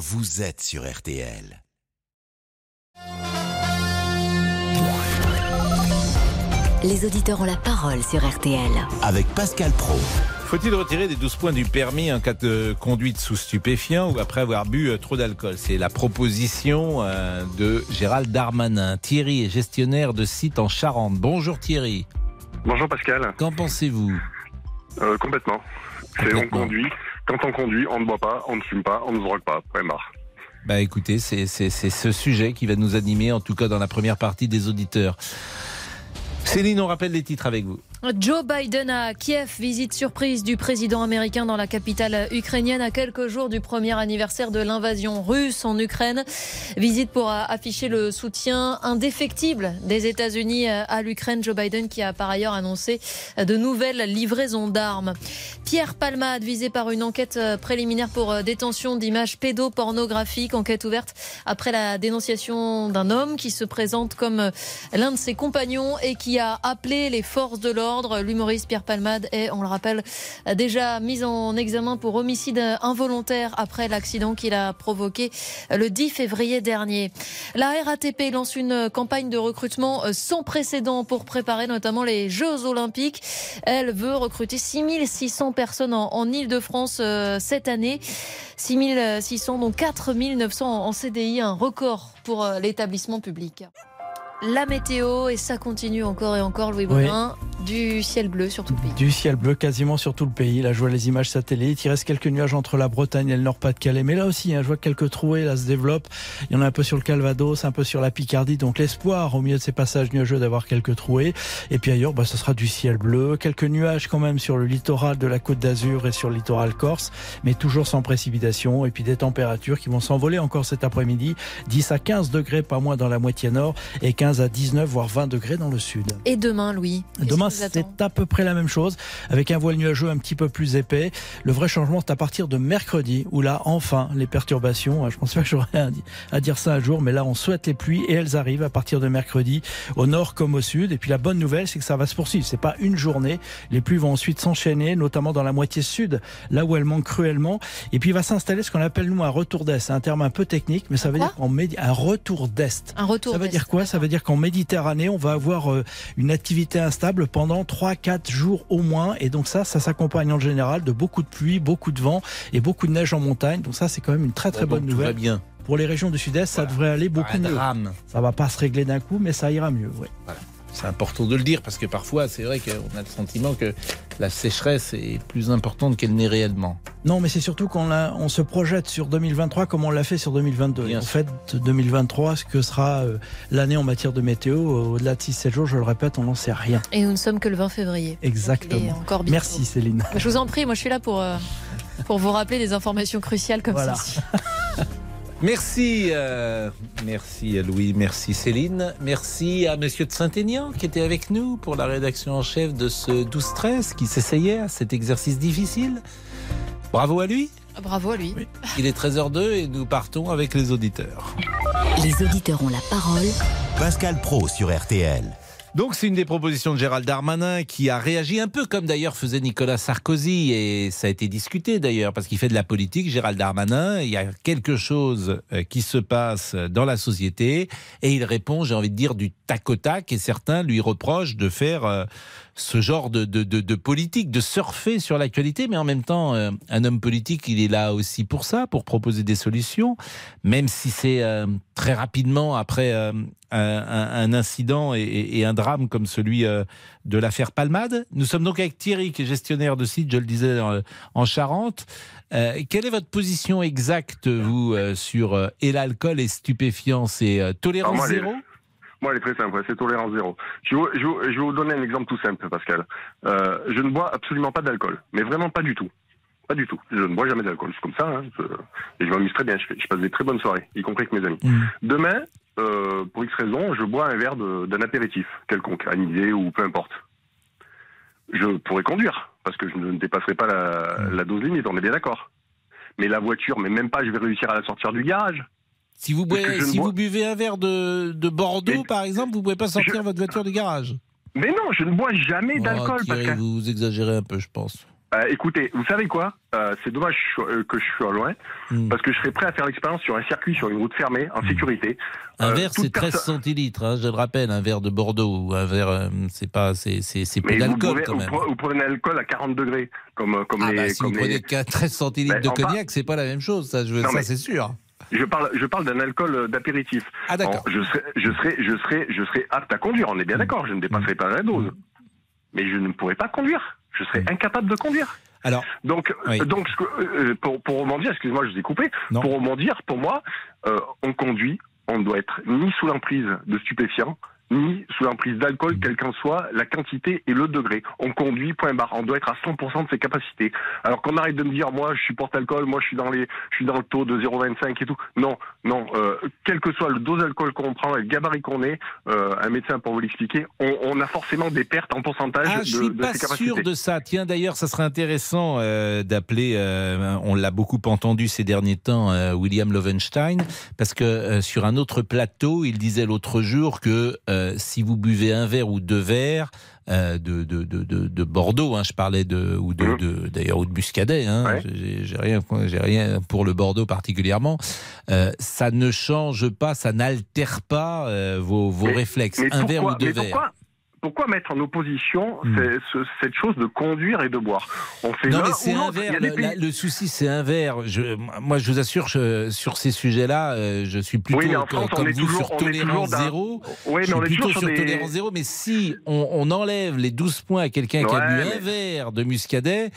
vous êtes sur RTL. Les auditeurs ont la parole sur RTL. Avec Pascal Pro. Faut-il retirer des 12 points du permis en cas de conduite sous stupéfiant ou après avoir bu euh, trop d'alcool? C'est la proposition euh, de Gérald Darmanin. Thierry est gestionnaire de site en Charente. Bonjour Thierry. Bonjour Pascal. Qu'en pensez-vous? Euh, complètement. C'est on conduit. Quand on conduit, on ne boit pas, on ne fume pas, on ne se drogue pas. Point barre. Bah écoutez, c'est ce sujet qui va nous animer, en tout cas dans la première partie des auditeurs. Céline, on rappelle les titres avec vous. Joe Biden à Kiev, visite surprise du président américain dans la capitale ukrainienne à quelques jours du premier anniversaire de l'invasion russe en Ukraine. Visite pour afficher le soutien indéfectible des États-Unis à l'Ukraine. Joe Biden qui a par ailleurs annoncé de nouvelles livraisons d'armes. Pierre Palmade visé par une enquête préliminaire pour détention d'images pédopornographiques. Enquête ouverte après la dénonciation d'un homme qui se présente comme l'un de ses compagnons et qui a appelé les forces de l'ordre. L'humoriste Pierre Palmade est, on le rappelle, déjà mis en examen pour homicide involontaire après l'accident qu'il a provoqué le 10 février dernier. La RATP lance une campagne de recrutement sans précédent pour préparer notamment les Jeux Olympiques. Elle veut recruter 6600 personnes en, en Ile-de-France euh, cette année. 6600, dont 4900 en CDI, un record pour euh, l'établissement public. La météo, et ça continue encore et encore, Louis Oui. Baudin, du ciel bleu sur tout le pays. Du ciel bleu quasiment sur tout le pays. Là, je vois les images satellites. Il reste quelques nuages entre la Bretagne et le Nord-Pas-de-Calais. Mais là aussi, hein, je vois que quelques trouées là se développent. Il y en a un peu sur le Calvados, un peu sur la Picardie. Donc l'espoir au milieu de ces passages nuageux d'avoir quelques trouées. Et puis ailleurs, bah, ce sera du ciel bleu. Quelques nuages quand même sur le littoral de la Côte d'Azur et sur le littoral corse. Mais toujours sans précipitation. Et puis des températures qui vont s'envoler encore cet après-midi. 10 à 15 degrés, pas moins dans la moitié nord. Et 15 à 19, voire 20 degrés dans le sud. Et demain, Louis Demain, c'est à peu près la même chose, avec un voile nuageux un petit peu plus épais. Le vrai changement, c'est à partir de mercredi, où là, enfin, les perturbations, hein, je pense pas que j'aurais à di- à dire ça un jour, mais là, on souhaite les pluies et elles arrivent à partir de mercredi, au nord comme au sud. Et puis la bonne nouvelle, c'est que ça va se poursuivre. C'est pas une journée. Les pluies vont ensuite s'enchaîner, notamment dans la moitié sud, là où elles manquent cruellement. Et puis il va s'installer ce qu'on appelle, nous, un retour d'est. C'est un terme un peu technique, mais ça veut dire qu'en médi- un retour d'est. Un retour. Ça veut dire quoi? Ça veut dire qu'en Méditerranée, on va avoir euh, une activité instable pendant 3-4 jours au moins. Et donc ça, ça s'accompagne en général de beaucoup de pluie, beaucoup de vent et beaucoup de neige en montagne. Donc ça, c'est quand même une très très Bon, bonne donc, tout va nouvelle. bien. Pour les régions du sud-est, ça devrait aller beaucoup mieux. Ça va pas se régler d'un coup, mais ça ira mieux. ouais. C'est important de le dire parce que parfois, c'est vrai qu'on a le sentiment que la sécheresse est plus importante qu'elle n'est réellement. Non, mais c'est surtout qu'on on se projette sur 2023 comme on l'a fait sur 2022. Bien en sûr. fait, 2023, ce que sera euh, l'année en matière de météo, euh, au-delà de 6-7 jours, je le répète, on n'en sait rien. Et nous ne sommes que le 20 février. Exactement. encore. Merci Céline. Je vous en prie, moi je suis là pour, euh, pour vous rappeler des informations cruciales comme Voilà. Merci, euh, merci à Louis, merci Céline, merci à Monsieur de Saint-Aignan qui était avec nous pour la rédaction en chef de ce 12-13 qui s'essayait à cet exercice difficile. Bravo à lui. Bravo à lui. Il est 13h02 et nous partons avec les auditeurs. Les auditeurs ont la parole Pascal Pro sur RTL. Donc c'est une des propositions de Gérald Darmanin qui a réagi un peu comme d'ailleurs faisait Nicolas Sarkozy. Et ça a été discuté d'ailleurs parce qu'il fait de la politique, Gérald Darmanin, il y a quelque chose euh, qui se passe dans la société et il répond, j'ai envie de dire, du tac au tac. Et certains lui reprochent de faire euh, ce genre de, de, de- de politique, de surfer sur l'actualité, mais en même temps, euh, un homme politique, il est là aussi pour ça, pour proposer des solutions, même si c'est euh, très rapidement après euh, un, incident et, un drame comme celui de l'affaire Palmade. Nous sommes donc avec Thierry, qui est gestionnaire de site, je le disais, en, en Charente. Quelle est votre position exacte, vous, sur et l'alcool et stupéfiants C'est tolérance zéro? Moi, elle est très simple, c'est tolérance zéro. Je vais, vous- je, je vous donner un exemple tout simple, Pascal. Euh, je ne bois absolument pas d'alcool, mais vraiment pas du tout. Pas du tout. Je ne bois jamais d'alcool, c'est comme ça. Hein, je- et je m'amuse très bien, je, passe des très bonnes soirées, y compris avec mes amis. Mm. Demain, euh, pour X raison, je bois un verre d'un apéritif quelconque, anisé ou peu importe. Je pourrais conduire, parce que je ne dépasserai pas la, la dose limite, on est bien d'accord. Mais la voiture, mais même pas, je vais réussir à la sortir du garage. Si vous, que ne si buvez un verre de, de Bordeaux, par exemple, vous pouvez pas sortir Je- votre voiture du garage. Mais non, je ne bois jamais Oh, d'alcool, Pascal. vous exagérez un peu, je pense. Euh, écoutez, vous savez quoi? Euh, C'est dommage euh, que je sois loin, Hmm. parce que je serais prêt à faire l'expérience sur un circuit, sur une route fermée, en sécurité. Un Euh, verre, c'est 13 personne- centilitres, hein, je le rappelle, un verre de Bordeaux ou un verre, euh, c'est pas, c'est, peu d'alcool quand vous même. pre- vous prenez l'alcool à 40 degrés, comme, comme Ah les... bah si vous comme prenez les- qu'à 13 centilitres de cognac, c'est pas la même chose, ça, je veux, Non, ça mais- c'est sûr. Je parle, je parle d'un alcool euh, d'apéritif. Ah d'accord. Je serais, je serais, je serais, je serais apte à conduire. On est bien Mm. d'accord. Je ne dépasserai pas la dose, mais je ne pourrais pas conduire. Je serais Mm. incapable de conduire. Alors, Donc, Oui. donc, ce que- euh, pour, pour rebondir, excuse-moi, je vous ai coupé. Non. Pour rebondir, pour moi, euh, on conduit, on doit être ni sous l'emprise de stupéfiants, ni sous l'emprise d'alcool, quelle qu'en soit la quantité et le degré. On conduit, point barre. On doit être à 100% de ses capacités. Alors qu'on arrête de me dire, moi, je supporte l'alcool, moi, je suis dans les, je suis dans le taux de 0,25 et tout. Non, non. Euh, quel que soit le dose d'alcool qu'on prend et le gabarit qu'on est, euh, un médecin pour vous l'expliquer, on, on a forcément des pertes en pourcentage Ah, de, je suis de pas ses capacités. sûr de ça. Tiens, d'ailleurs, ça serait intéressant euh, d'appeler, on l'a beaucoup entendu ces derniers temps, William Lovenstein, parce que sur un autre plateau, il disait l'autre jour que euh, si vous buvez un verre ou deux verres, euh, de, de, de, de, de Bordeaux, hein, je parlais de ou de, de- d'ailleurs ou de Muscadet, hein, Ouais. j'ai rien, j'ai rien pour le Bordeaux particulièrement. Euh, ça ne change pas, ça n'altère pas vos, vos Mais- réflexes. Mais un verre ou deux mais verres. pourquoi, pourquoi mettre en opposition Hmm. cette chose de conduire et de boire? On fait Non, mais c'est des Le, pays- le souci, c'est un verre. Je, moi, je vous assure, je- sur ces sujets-là, euh, je suis plutôt Oui, en on comme est vous toujours- sur on tolérance zéro. Oui, je mais suis on est plutôt sur des. tolérance zéro. Mais si on, on enlève les 12 points à quelqu'un qui a bu mais- un verre de muscadet,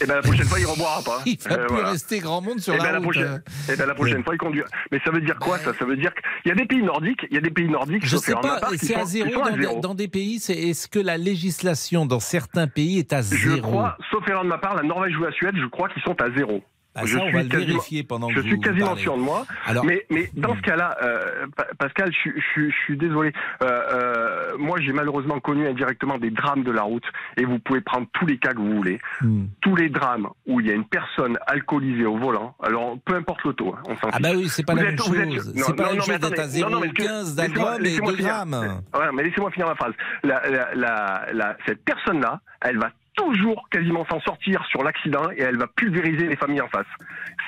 Eh ben la prochaine fois, il reboira pas. il va Euh, plus voilà. rester grand monde sur Eh la ben, la route. prochaine, eh ben, la prochaine fois, il conduit. Mais ça veut dire quoi ça? Ça veut dire qu'il y a des pays nordiques, il y a des pays nordiques. Je sauf sais pas, c'est à zéro à dans, zéro. des- dans des pays. c'est- Est-ce que la législation dans certains pays est à Je zéro? crois, sauf erreur de ma part, la Norvège ou la Suède, je crois qu'ils sont à zéro. Ah, je ça, on suis va le quasiment- vérifier pendant Je que suis vous quasiment parlez. sûr de moi. Alors, Mais, mais dans ce cas-là, euh, Pa- Pascal, je, suis- je, suis- je suis désolé. Euh, euh, moi, j'ai malheureusement connu indirectement des drames de la route, et vous pouvez prendre tous les cas que vous voulez. hmm. Tous les drames où il y a une personne alcoolisée au volant, alors peu importe taux, hein, on s'en Ah bah oui, c'est pas Vous la êtes- même chose. C'est pas la non, même non, chose d'être à attendez, non, non, mais 0,15 laissez-moi- d'algrammes et laissez-moi 2 finir. grammes. Ouais, mais laissez-moi finir ma phrase. La, la, la, la- cette personne-là, elle va toujours quasiment s'en sortir sur l'accident et elle va pulvériser les familles en face.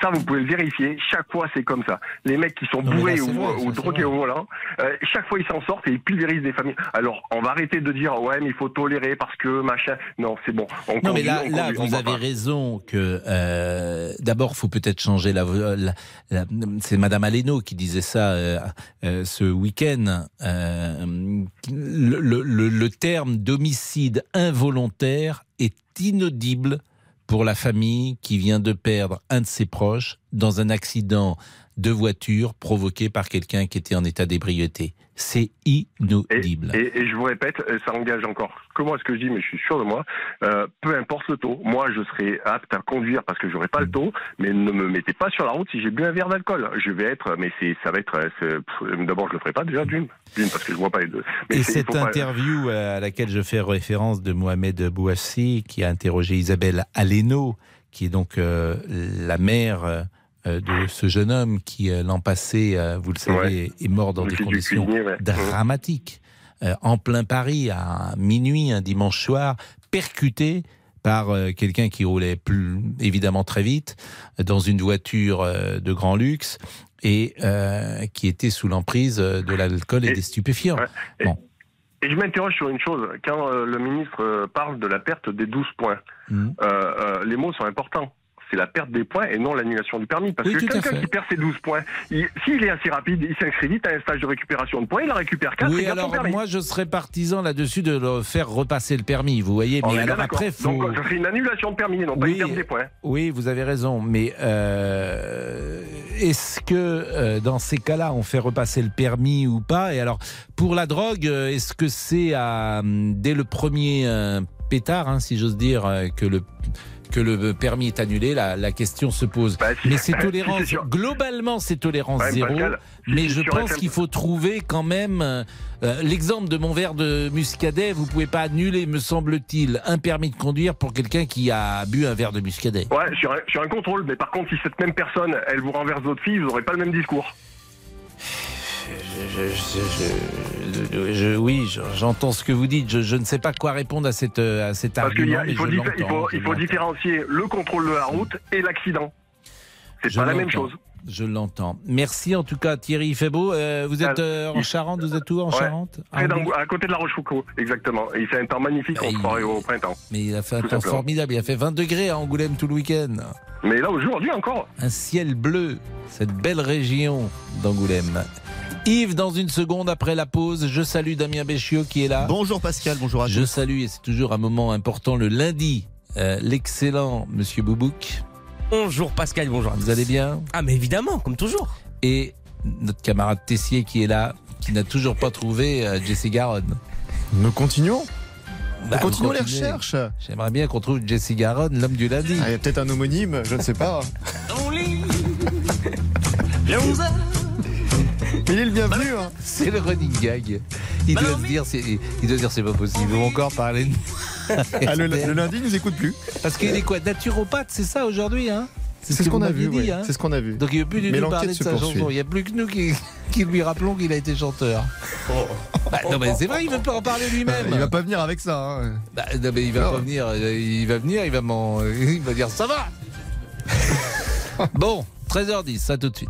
Ça, vous pouvez le vérifier. Chaque fois, c'est comme ça. Les mecs qui sont Non, bourrés là, ou, vrai, ou drogués vrai. au volant, euh, chaque fois, ils s'en sortent et ils pulvérisent des familles. Alors, on va arrêter de dire, ouais, mais il faut tolérer parce que machin. Non, c'est bon. On Non, conduit, mais là, on là conduit, on vous avez pas. raison que euh, d'abord, faut peut-être changer la. la- la- c'est Madame Aleno qui disait ça euh, euh, ce week-end. Le- le terme d'homicide involontaire est inaudible pour la famille qui vient de perdre un de ses proches dans un accident de voiture provoqué par quelqu'un qui était en état d'ébriété. C'est inaudible. et- et je vous répète, ça engage encore que moi ce que je dis, mais je suis sûr de moi. euh, peu importe le taux, moi je serai apte à conduire parce que j'aurai pas le taux, mais ne me mettez pas sur la route si j'ai bu un verre d'alcool. Je vais être, mais c'est, ça va être. euh, D'abord, je le ferai pas déjà d'une, d'une parce que je vois pas les deux. Mais Et cette pas- interview euh, à laquelle je fais référence de Mohamed Bouassi, qui a interrogé Isabelle Aleno, qui est donc euh, la mère de ce jeune homme qui, euh, l'an passé, euh, vous le savez, est mort dans des conditions cuisinier, ouais. dramatiques, euh, en plein Paris, à minuit, un dimanche soir, percuté par euh, quelqu'un qui roulait plus, évidemment très vite dans une voiture euh, de grand luxe et euh, qui était sous l'emprise euh, de l'alcool et, Et- des stupéfiants. Bon. Et je m'interroge sur une chose. Quand euh, le ministre euh, parle de la perte des 12 points, euh, euh, les mots sont importants. C'est la perte des points et non l'annulation du permis. Parce Oui, que quelqu'un qui perd ses 12 points, il- s'il est assez rapide, il s'inscrit vite à un stage de récupération de points, il en récupère 4 Oui, et alors permis. moi je serais partisan là-dessus de le faire repasser le permis, vous voyez. Mais alors après, faut... Donc ça serait une annulation de permis, non pas Oui. une perte des points. Oui, vous avez raison, mais euh, est-ce que euh, dans ces cas-là, on fait repasser le permis ou pas? Et alors, pour la drogue, euh, est-ce que c'est hum, dès le premier pétard, hein, si j'ose dire, que le que le permis est annulé, la, la question se pose. Bah, si- Mais c'est si tolérance. globalement, c'est tolérance Ouais, zéro. Pascal, si mais je pense qu'il faut trouver quand même euh, euh, l'exemple de mon verre de muscadet. Vous pouvez pas annuler, me semble-t-il, un permis de conduire pour quelqu'un qui a bu un verre de muscadet. Ouais, sur un, sur un contrôle, mais par contre, si cette même personne, elle vous renverse votre fille, vous n'aurez pas le même discours. Je, je- je- je- oui, je- j'entends ce que vous dites. Je, ne sais pas quoi répondre à, cette, à cet Parce argument. il faut, il il différencier le contrôle de la route et l'accident. C'est pas la même chose. Je l'entends. Merci en tout cas Thierry, beau. Euh, vous êtes euh, en Charente, vous êtes où en Ouais. Charente? À côté de la Rochefoucauld, exactement. Et il fait un temps magnifique, on il- au printemps. Mais il a fait un temps simplement. formidable. Il a fait 20 degrés à Angoulême tout le week-end. Mais là, aujourd'hui encore, Un ciel bleu, cette belle région d'Angoulême. Yves, dans une seconde après la pause, je salue Damien Béchiot qui est là. Bonjour Pascal, bonjour à Je tous. salue, et c'est toujours un moment important, le lundi, euh, l'excellent Monsieur Boubouk. Bonjour Pascal, bonjour. à tous. Vous allez bien? Ah mais évidemment, comme toujours. Et notre camarade Tessier qui est là, qui n'a toujours pas trouvé euh, Jesse Garonne. Nous continuons. Bah, Nous continuons les recherches. J'aimerais bien qu'on trouve Jesse Garonne, l'homme du lundi. Ah, Il y a peut-être un homonyme, je ne sais pas. Il est le bienvenu. hein. C'est le running gag. Il doit se dire, c'est, il doit se dire, c'est pas possible. Vont encore parler de Ah, le, le lundi, il nous écoute plus. Parce qu'il est quoi Naturopathe, c'est ça aujourd'hui, hein? C'est ce qu'on a vu. dit, ouais. hein. C'est ce qu'on a vu. Donc il ne veut plus du Mais tout parler de sa poursuit. chanson. Il n'y a plus que nous qui, qui lui rappelons qu'il a été chanteur. Bah, non mais c'est vrai, il ne veut pas en parler lui-même. Il va pas venir avec ça. hein. Bah, non, mais il va Non. pas venir. Il va venir, il va m'en, il va dire ça va. bon, 13h10, à tout de suite.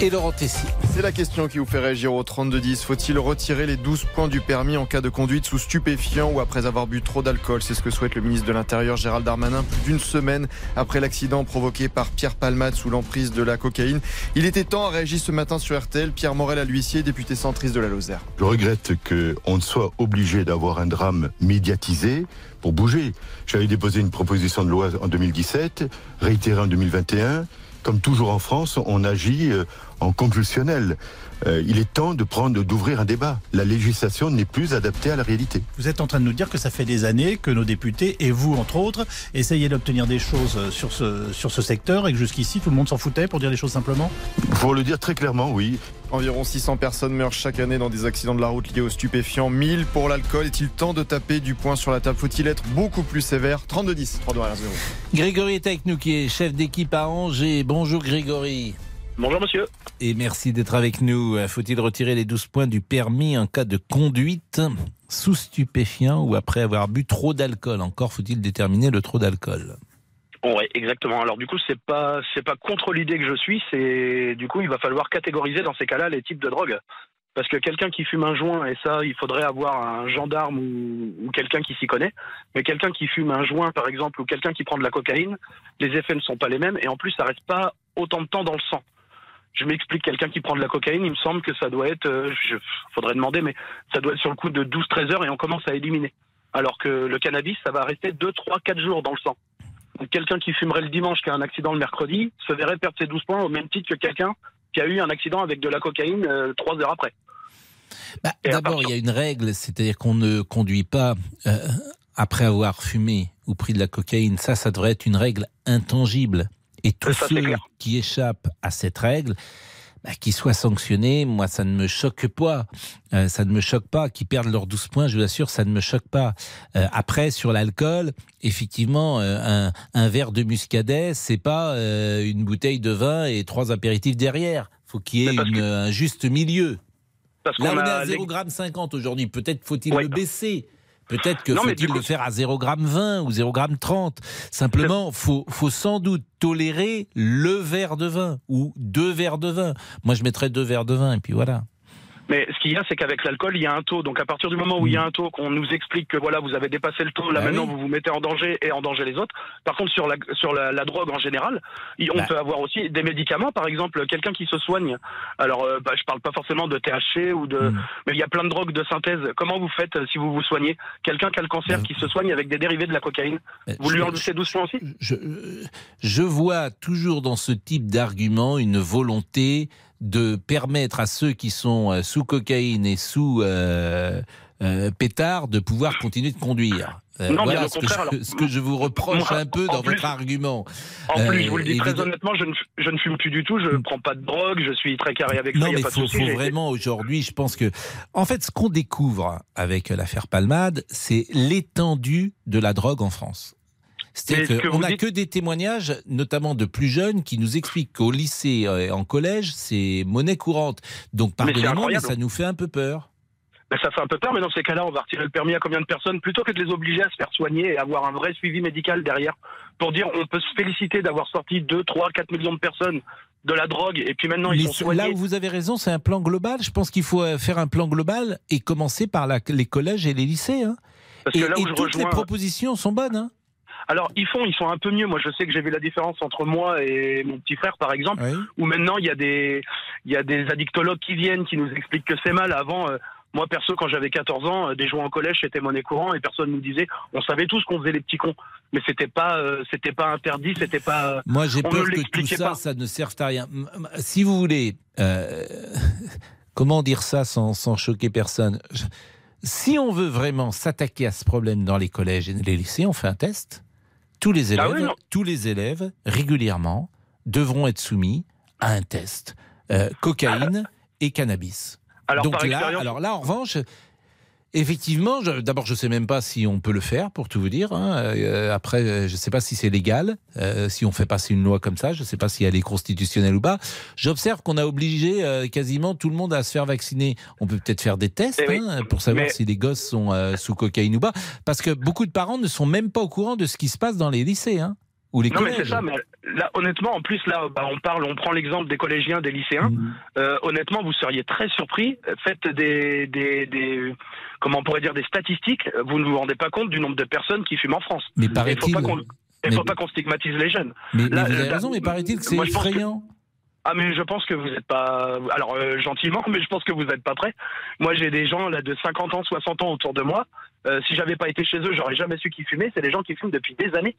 Et Laurent Tessier. C'est la question qui vous fait réagir au 3210. Faut-il retirer les 12 points du permis en cas de conduite sous stupéfiant ou après avoir bu trop d'alcool? C'est ce que souhaite le ministre de l'Intérieur Gérald Darmanin plus d'une semaine après l'accident provoqué par Pierre Palmade sous l'emprise de la cocaïne. Il était temps à réagir ce matin sur RTL. Pierre Morel à l'huissier, député centriste de la Lozère. Je regrette qu'on soit obligé d'avoir un drame médiatisé pour bouger. J'avais déposé une proposition de loi en 2017, réitérée en 2021. Comme toujours en France, on agit euh, en compulsionnel. Euh, il est temps de prendre, d'ouvrir un débat. La législation n'est plus adaptée à la réalité. Vous êtes en train de nous dire que ça fait des années que nos députés, et vous entre autres, essayez d'obtenir des choses sur ce, sur ce secteur et que jusqu'ici tout le monde s'en foutait, pour dire les choses simplement? Faut le dire très clairement, oui. Environ 600 personnes meurent chaque année dans des accidents de la route liés aux stupéfiants. 1000 pour l'alcool. Est-il temps de taper du poing sur la table? Faut-il être beaucoup plus sévère? 32-10, 3 0 Grégory est avec nous, qui est chef d'équipe à Angers. Bonjour Grégory. Bonjour monsieur. Et merci d'être avec nous. Faut-il retirer les 12 points du permis en cas de conduite sous stupéfiant ou après avoir bu trop d'alcool? Encore faut-il déterminer le trop d'alcool. Ouais, exactement. Alors du coup, c'est pas c'est pas contre l'idée que je suis, c'est du coup, il va falloir catégoriser dans ces cas-là les types de drogues. Parce que quelqu'un qui fume un joint, et ça, il faudrait avoir un gendarme ou, ou quelqu'un qui s'y connaît. Mais quelqu'un qui fume un joint, par exemple, ou quelqu'un qui prend de la cocaïne, les effets ne sont pas les mêmes, et en plus, ça reste pas autant de temps dans le sang. Je m'explique, quelqu'un qui prend de la cocaïne, il me semble que ça doit être, euh, je, faudrait demander, mais ça doit être sur le coup de 12-13 heures et on commence à éliminer. Alors que le cannabis, ça va rester 2, 3, 4 jours dans le sang. Donc quelqu'un qui fumerait le dimanche, qui a un accident le mercredi, se verrait perdre ses 12 points au même titre que quelqu'un qui a eu un accident avec de la cocaïne euh, trois heures après. Bah, D'abord, il y a une règle, c'est-à-dire qu'on ne conduit pas euh, après avoir fumé ou pris de la cocaïne. Ça, ça devrait être une règle intangible. Et tous Ça, ceux qui échappent à cette règle, bah, qu'ils soient sanctionnés, moi, ça ne me choque pas. Euh, ça ne me choque pas. Qu'ils perdent leurs 12 points, je vous assure, ça ne me choque pas. Euh, après, sur l'alcool, effectivement, euh, un, un verre de muscadet, c'est pas une bouteille de vin et trois apéritifs derrière. faut qu'il y ait une- que- un juste milieu. Parce Là, qu'on on est à les- 0,50 aujourd'hui. Peut-être faut-il Ouais. le baisser. Peut-être que faut-il le faire à 0,20 ou 0,30. Simplement, faut, faut sans doute tolérer le verre de vin ou deux verres de vin. Moi, je mettrais deux verres de vin et puis voilà. Mais ce qu'il y a, c'est qu'avec l'alcool, il y a un taux. Donc à partir du moment où il y a un taux, qu'on nous explique que voilà, vous avez dépassé le taux, là Bah maintenant oui. vous vous mettez en danger et en danger les autres. Par contre, sur la sur la, la drogue en général, on Bah. peut avoir aussi des médicaments. Par exemple, quelqu'un qui se soigne. Alors, euh, bah, je parle pas forcément de THC ou de, Mm. mais il y a plein de drogues de synthèse. Comment vous faites euh, si vous vous soignez? Quelqu'un qui a le cancer, Bah. qui se soigne avec des dérivés de la cocaïne. Vous Je- lui enlevez ses 12 points aussi? je, je vois toujours dans ce type d'argument une volonté de permettre à ceux qui sont euh, sous cocaïne et sous euh, euh, pétard de pouvoir continuer de conduire. Euh, Non, voilà ce que, je, alors. ce que je vous reproche Moi, un peu dans plus- votre argument. En plus, je vous le dis très honnêtement, je ne, je ne fume plus du tout, je ne prends pas de drogue, je suis très carré avec ça, Non, il n'y mais pas faut, vraiment aujourd'hui, je pense que, en fait, ce qu'on découvre avec l'affaire Palmade, c'est l'étendue de la drogue en France. C'est-à-dire qu'on n'a dites- que des témoignages, notamment de plus jeunes, qui nous expliquent qu'au lycée et en collège, c'est monnaie courante. Donc, pardonnez-moi, mais ça nous fait un peu peur. Ben, ça fait un peu peur, mais dans ces cas-là, on va retirer le permis à combien de personnes plutôt que de les obliger à se faire soigner et avoir un vrai suivi médical derrière pour dire on peut se féliciter d'avoir sorti 2, 3, 4 millions de personnes de la drogue et puis maintenant ils Mais sont soignés. là où vous avez raison, c'est un plan global. Je pense qu'il faut euh, faire un plan global et commencer par la- les collèges et les lycées. hein. Parce Et, que là où et je toutes les rejoins- propositions sont bonnes. hein. Alors ils font, ils sont un peu mieux. Moi je sais que j'ai vu la différence entre moi et mon petit frère par exemple, Oui. où maintenant il y a des il y a des addictologues qui viennent qui nous expliquent que c'est mal. Avant, euh, moi perso quand j'avais 14 ans, euh, des joints en collège c'était monnaie courant et personne nous disait. On savait tous qu'on faisait les petits cons, mais c'était pas euh, c'était pas interdit, c'était pas. euh, Moi, j'ai peur que tout ça, pas. ça ne serve à rien. Si vous voulez, comment dire ça sans, sans choquer personne? Si on veut vraiment s'attaquer à ce problème dans les collèges et les lycées, on fait un test. Tous les élèves, Ah oui, non. tous les élèves, régulièrement, devront être soumis à un test. Euh, cocaïne et cannabis. Alors Donc là, alors là, en revanche, effectivement, d'abord, je ne sais même pas si on peut le faire, pour tout vous dire. hein. Euh, après, euh, je ne sais pas si c'est légal, euh, si on fait passer une loi comme ça. Je ne sais pas si elle est constitutionnelle ou pas. J'observe qu'on a obligé euh, quasiment tout le monde à se faire vacciner. On peut peut-être faire des tests Eh oui, hein, pour savoir mais- si les gosses sont sous cocaïne ou pas. Parce que beaucoup de parents ne sont même pas au courant de ce qui se passe dans les lycées. Hein, ou les Non mais c'est ça, mais là honnêtement en plus là bah, on parle, on prend l'exemple des collégiens, des lycéens. Mhm. Euh, honnêtement vous seriez très surpris. Faites des, des, des comment on pourrait dire des statistiques. Vous ne vous rendez pas compte du nombre de personnes qui fument en France. Mais paraît-il. il mais- faut pas qu'on stigmatise les jeunes. Mais, mais Là, vous avez là, raison, mais paraît-il que c'est que- effrayant. Ah mais je pense que vous n'êtes pas alors euh, gentiment mais je pense que vous n'êtes pas prêts. Moi j'ai des gens là de 50 ans, 60 ans autour de moi. Euh, si j'avais pas été chez eux, j'aurais jamais su qu'ils fumaient. C'est des gens qui fument depuis des années.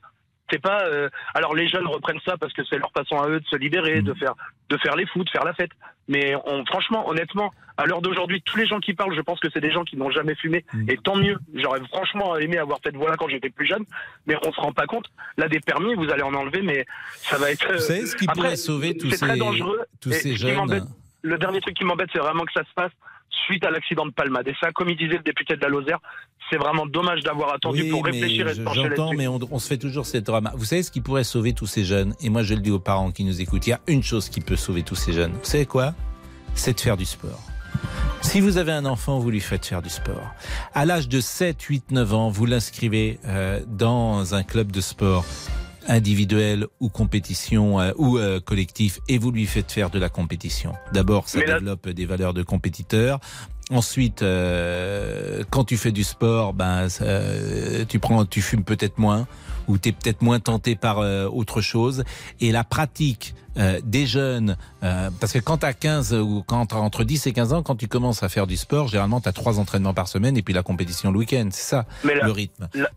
C'est pas euh, alors les jeunes reprennent ça parce que c'est leur façon à eux de se libérer, de faire de faire les fous, de faire la fête. Mais on, franchement, honnêtement, à l'heure d'aujourd'hui, tous les gens qui parlent, je pense que c'est des gens qui n'ont jamais fumé. Et tant mieux. J'aurais franchement aimé avoir cette voix-là quand j'étais plus jeune, mais on se rend pas compte. Là, des permis, vous allez en enlever, mais ça va être. Vous savez ce qui Après, pourrait sauver tous c'est ces, très dangereux. tous ces jeunes le dernier truc qui m'embête, c'est vraiment que ça se passe suite à l'accident de Palmade. Et ça, comme il disait le député de la Lozère, c'est vraiment dommage d'avoir attendu Oui, pour réfléchir et se pencher J'entends, mais on, on se fait toujours cette drama. Vous savez ce qui pourrait sauver tous ces jeunes? Et moi, je le dis aux parents qui nous écoutent. Il y a une chose qui peut sauver tous ces jeunes. Vous savez quoi? C'est de faire du sport. Si vous avez un enfant, vous lui faites faire du sport. À l'âge de 7, 8, 9 ans, vous l'inscrivez euh, dans un club de sport individuel ou compétition euh, ou euh, collectif et vous lui faites faire de la compétition. D'abord, ça là- développe des valeurs de compétiteur. Ensuite, euh, quand tu fais du sport, ben euh, tu prends, tu fumes peut-être moins ou tu es peut-être moins tenté par euh, autre chose. Et la pratique euh, des jeunes, euh, parce que quand tu as 15 ou quand t'as entre 10 et 15 ans, quand tu commences à faire du sport, généralement tu as trois entraînements par semaine et puis la compétition le week-end. C'est ça Mais la, le rythme. la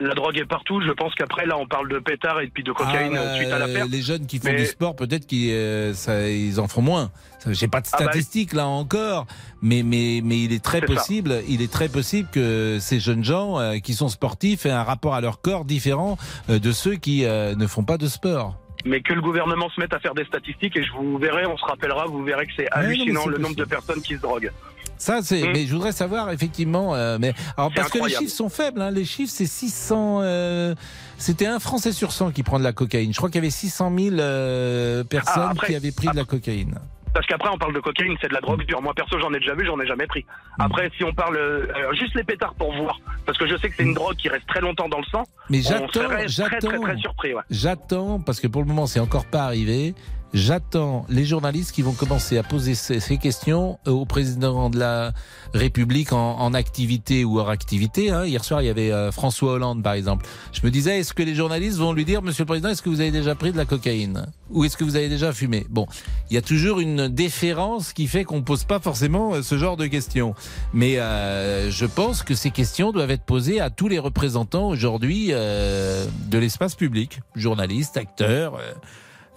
drogue est partout. Je pense qu'après, là, on parle de pétard et puis de cocaïne Ah, euh, suite à l'affaire. Les jeunes qui font Mais- du sport, peut-être qu'ils euh, ils en font moins. J'ai pas de Ah bah, statistiques là encore, mais mais mais il est très ça. possible, il est très possible que ces jeunes gens euh, qui sont sportifs aient un rapport à leur corps différent euh, de ceux qui euh, ne font pas de sport. Mais que le gouvernement se mette à faire des statistiques et je vous verrai, on se rappellera, vous verrez que c'est non, hallucinant le nombre de personnes qui se droguent. Ça, c'est. Mm. Mais je voudrais savoir effectivement. euh, mais alors parce que les chiffres sont faibles. Hein, les chiffres, c'est 600. euh, C'était un Français sur 100 qui prend de la cocaïne. Je crois qu'il y avait 600 000 euh, personnes Ah, après- qui avaient pris de la cocaïne. Parce qu'après, on parle de cocaïne, c'est de la drogue dure. Moi, perso, j'en ai déjà vu, j'en ai jamais pris. Mm. Après, si on parle euh, juste les pétards pour voir, parce que je sais que c'est une drogue qui reste très longtemps dans le sang, Mais j'attends, j'attends. très, très surpris. Ouais. J'attends, parce que pour le moment, c'est encore pas arrivé. J'attends les journalistes qui vont commencer à poser ces, questions au président de la République en, en activité ou hors activité. Hein. Hier soir, il y avait euh, François Hollande, par exemple. Je me disais, est-ce que les journalistes vont lui dire, Monsieur le Président, est-ce que vous avez déjà pris de la cocaïne? Ou est-ce que vous avez déjà fumé? Bon, il y a toujours une déférence qui fait qu'on pose pas forcément euh, ce genre de questions. Mais euh, je pense que ces questions doivent être posées à tous les représentants aujourd'hui euh, de l'espace public, journalistes, acteurs,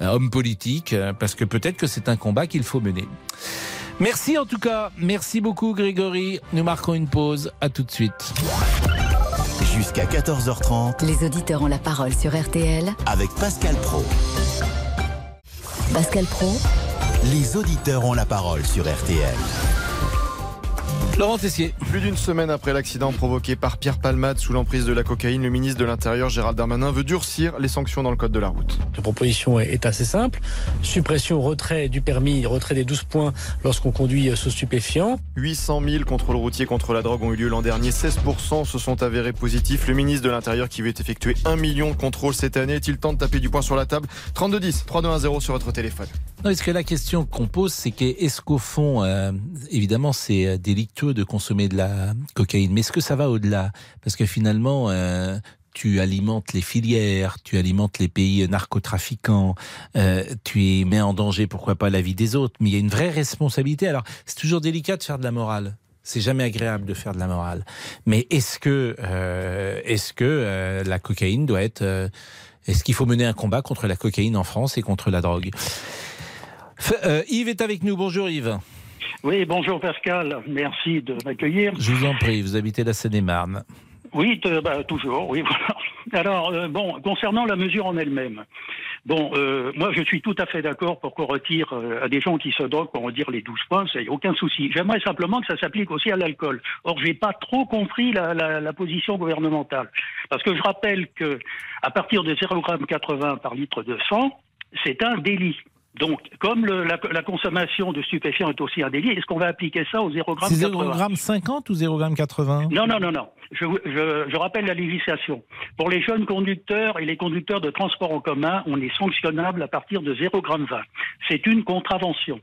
hommes politiques, euh, parce que peut-être que c'est un combat qu'il faut mener. Merci en tout cas, merci beaucoup Grégory. Nous marquons une pause. À tout de suite. Jusqu'à 14h30 Les auditeurs ont la parole sur RTL. avec Pascal Pro. Pascal Pro, Les auditeurs ont la parole sur RTL. Laurent Tessier. Plus d'une semaine après l'accident provoqué par Pierre Palmade sous l'emprise de la cocaïne, le ministre de l'Intérieur Gérald Darmanin veut durcir les sanctions dans le code de la route. La proposition est assez simple. Suppression, retrait du permis, retrait des 12 points lorsqu'on conduit sous stupéfiant. 800 000 contrôles routiers contre la drogue ont eu lieu l'an dernier. 16% se sont avérés positifs. Le ministre de l'Intérieur qui veut effectuer un million de contrôles cette année. Est-il temps de taper du poing sur la table? 3210 3210 sur votre téléphone. Non, parce que la question qu'on pose, c'est que est-ce qu'au fond, euh, évidemment, c'est euh, de consommer de la cocaïne, mais est-ce que ça va au-delà? Parce que finalement, euh, tu alimentes les filières, tu alimentes les pays narcotrafiquants, euh, tu mets en danger, pourquoi pas, la vie des autres, mais il y a une vraie responsabilité. Alors, c'est toujours délicat de faire de la morale. C'est jamais agréable de faire de la morale. Mais est-ce que, euh, est-ce que la cocaïne doit être, est-ce qu'il faut mener un combat contre la cocaïne en France et contre la drogue? Yves est avec nous. Bonjour Yves. Oui, bonjour Pascal, merci de m'accueillir. Je vous en prie, vous habitez la Seine-et-Marne. Oui, bah, toujours, oui, voilà. Alors, euh, bon, concernant la mesure en elle-même, bon, euh, moi je suis tout à fait d'accord pour qu'on retire euh, à des gens qui se droguent, qu'on retire les 12 points, ça y a aucun souci. J'aimerais simplement que ça s'applique aussi à l'alcool. Or, j'ai pas trop compris la, la, la position gouvernementale. Parce que je rappelle que à partir de 0,80 par litre de sang, c'est un délit. Donc, comme le- la, la consommation de stupéfiants est aussi un délit, est-ce qu'on va appliquer ça au 0,80 C'est 0,50 ou 0,80 non, non, non, non. Je, je, je rappelle la législation. Pour les jeunes conducteurs et les conducteurs de transport en commun, on est sanctionnable à partir de 0,20. C'est une contravention.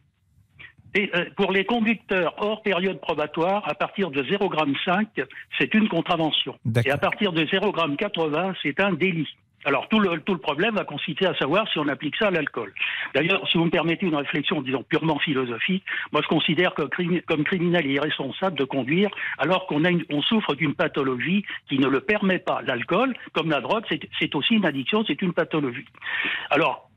Et euh, pour les conducteurs hors période probatoire, à partir de 0,5, c'est une contravention. Et à partir de 0,80, c'est un délit. Alors tout le, tout le problème va consister à savoir si on applique ça à l'alcool. D'ailleurs, si vous me permettez une réflexion, disons, purement philosophique, moi je considère que comme criminel et irresponsable de conduire alors qu'on a une- on souffre d'une pathologie qui ne le permet pas. L'alcool, comme la drogue, c'est aussi une addiction, c'est une pathologie. Alors,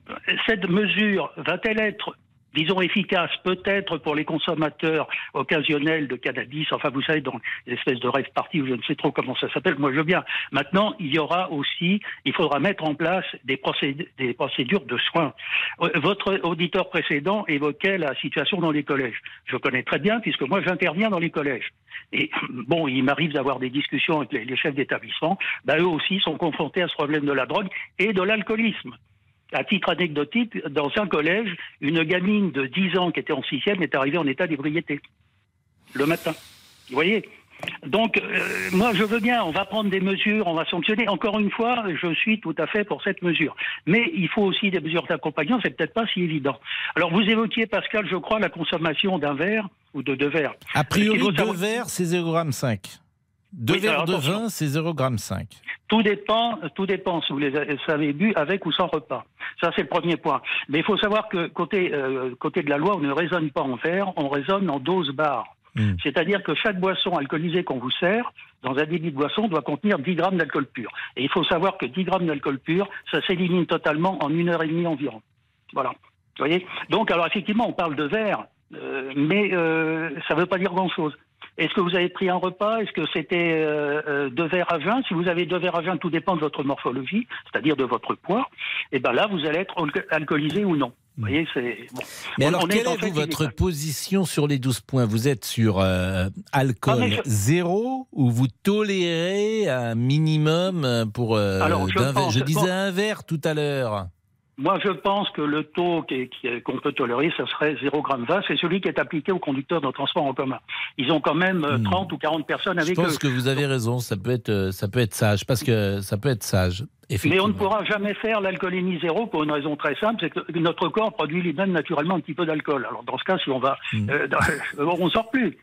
cette mesure va-t-elle être disons efficace peut-être pour les consommateurs occasionnels de cannabis, enfin vous savez dans les espèces de rêve party ou je ne sais trop comment ça s'appelle, moi je veux bien. Maintenant, il y aura aussi, il faudra mettre en place des procédures de soins. Euh, Votre auditeur précédent évoquait la situation dans les collèges. Je connais très bien puisque moi j'interviens dans les collèges. Et bon, il m'arrive d'avoir des discussions avec les, les chefs d'établissement. Ben, eux aussi sont confrontés à ce problème de la drogue et de l'alcoolisme. À titre anecdotique, dans un collège, une gamine de 10 ans qui était en sixième est arrivée en état d'ébriété le matin. Vous voyez? Donc, euh, moi, je veux bien, on va prendre des mesures, on va sanctionner. Encore une fois, je suis tout à fait pour cette mesure. Mais il faut aussi des mesures d'accompagnement, c'est peut-être pas si évident. Alors, vous évoquiez, Pascal, je crois, la consommation d'un verre ou de deux verres. A priori, deux savoir- verres, c'est 0,5. Deux Oui, verres de vin, c'est 0,5. Tout dépend, tout dépend si vous les avez bu avec ou sans repas. Ça, c'est le premier point. Mais il faut savoir que côté, euh, côté de la loi, on ne raisonne pas en verre, on raisonne en dose barre. C'est-à-dire que chaque boisson alcoolisée qu'on vous sert, dans un débit de boisson, doit contenir 10 grammes d'alcool pur. Et il faut savoir que 10 grammes d'alcool pur, ça s'élimine totalement en une heure et demie environ. Voilà. Vous voyez? Donc, alors effectivement, on parle de verre, euh, mais euh, ça ne veut pas dire grand-chose. Est-ce que vous avez pris un repas? Est-ce que c'était euh, euh, deux verres à vin? Si vous avez deux verres à vin, tout dépend de votre morphologie, c'est-à-dire de votre poids. Et ben là, vous allez être alco- alcoolisé ou non. Vous voyez, c'est bon. Mais On- alors, on quelle en est, fait vous, votre position sur les 12 points? Vous êtes sur euh, alcool Ah, je- zéro ou vous tolérez un minimum pour euh, Alors, je pense- disais bon. un verre tout à l'heure. Moi, je pense que le taux qu'on peut tolérer, ce serait 0,20. C'est celui qui est appliqué aux conducteurs de transport en commun. Ils ont quand même euh, 30 ou 40 personnes Hmm. Je avec pense eux. que vous avez raison, ça peut être, euh, ça peut être sage, parce que ça peut être sage, Mais on ne pourra jamais faire l'alcoolémie zéro pour une raison très simple, c'est que notre corps produit lui-même naturellement un petit peu d'alcool. Alors dans ce cas, si on va, euh, dans- on sort plus.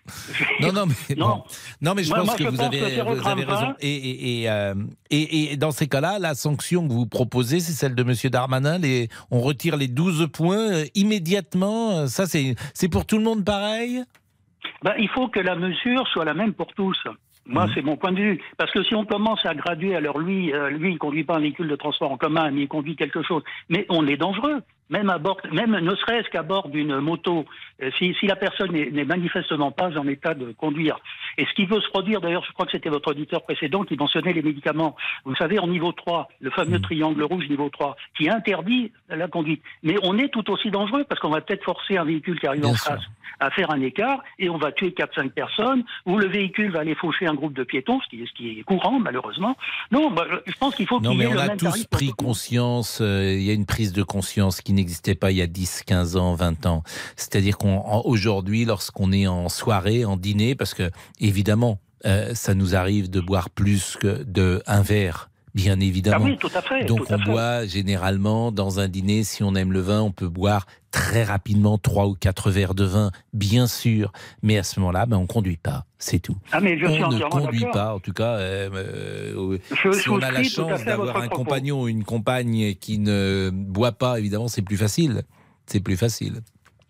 Hmm. Non, non, mais, bon. non, mais je Moi- pense moi, que je vous pense avez, que vous avez 0,20, raison. Et, et, et, euh, et- et dans ces cas-là, la sanction que vous proposez, c'est celle de M. Darmanin. Les, on retire les 12 points euh, immédiatement. Ça, c'est c'est pour tout le monde pareil? Ben, il faut que la mesure soit la même pour tous. Moi, Mhm. c'est mon point de vue. Parce que si on commence à graduer, alors lui, euh, lui, il conduit pas un véhicule de transport en commun, mais il conduit quelque chose. Mais on est dangereux. Même à bord, même ne serait-ce qu'à bord d'une moto, euh, si, si la personne n'est manifestement pas en état de conduire. Et ce qui peut se produire, d'ailleurs, je crois que c'était votre auditeur précédent qui mentionnait les médicaments. Vous savez, en niveau 3, le fameux triangle rouge niveau 3, qui interdit la conduite. Mais on est tout aussi dangereux parce qu'on va peut-être forcer un véhicule qui arrive en face à faire un écart et on va tuer 4-5 personnes, ou le véhicule va aller faucher un groupe de piétons, ce qui est, ce qui est courant malheureusement. Non, bah, je pense qu'il faut qu'il y mais ait on le a même tous pris conscience, euh, il y a une prise de conscience qui n'existait pas il y a 10, 15 ans, 20 ans. C'est-à-dire qu'aujourd'hui, lorsqu'on est en soirée, en dîner, parce que évidemment, euh, ça nous arrive de boire plus que de un verre. Bien évidemment. Ah oui, tout à fait, Donc tout à on fait. boit généralement dans un dîner, si on aime le vin, on peut boire très rapidement trois ou quatre verres de vin, bien sûr. Mais à ce moment-là, ben, on conduit pas, c'est tout. Ah, mais je on suis ne conduit pas, en tout cas. euh, euh, Je si on a la chance d'avoir un propos. compagnon ou une compagne qui ne boit pas, évidemment, c'est plus facile. C'est plus facile.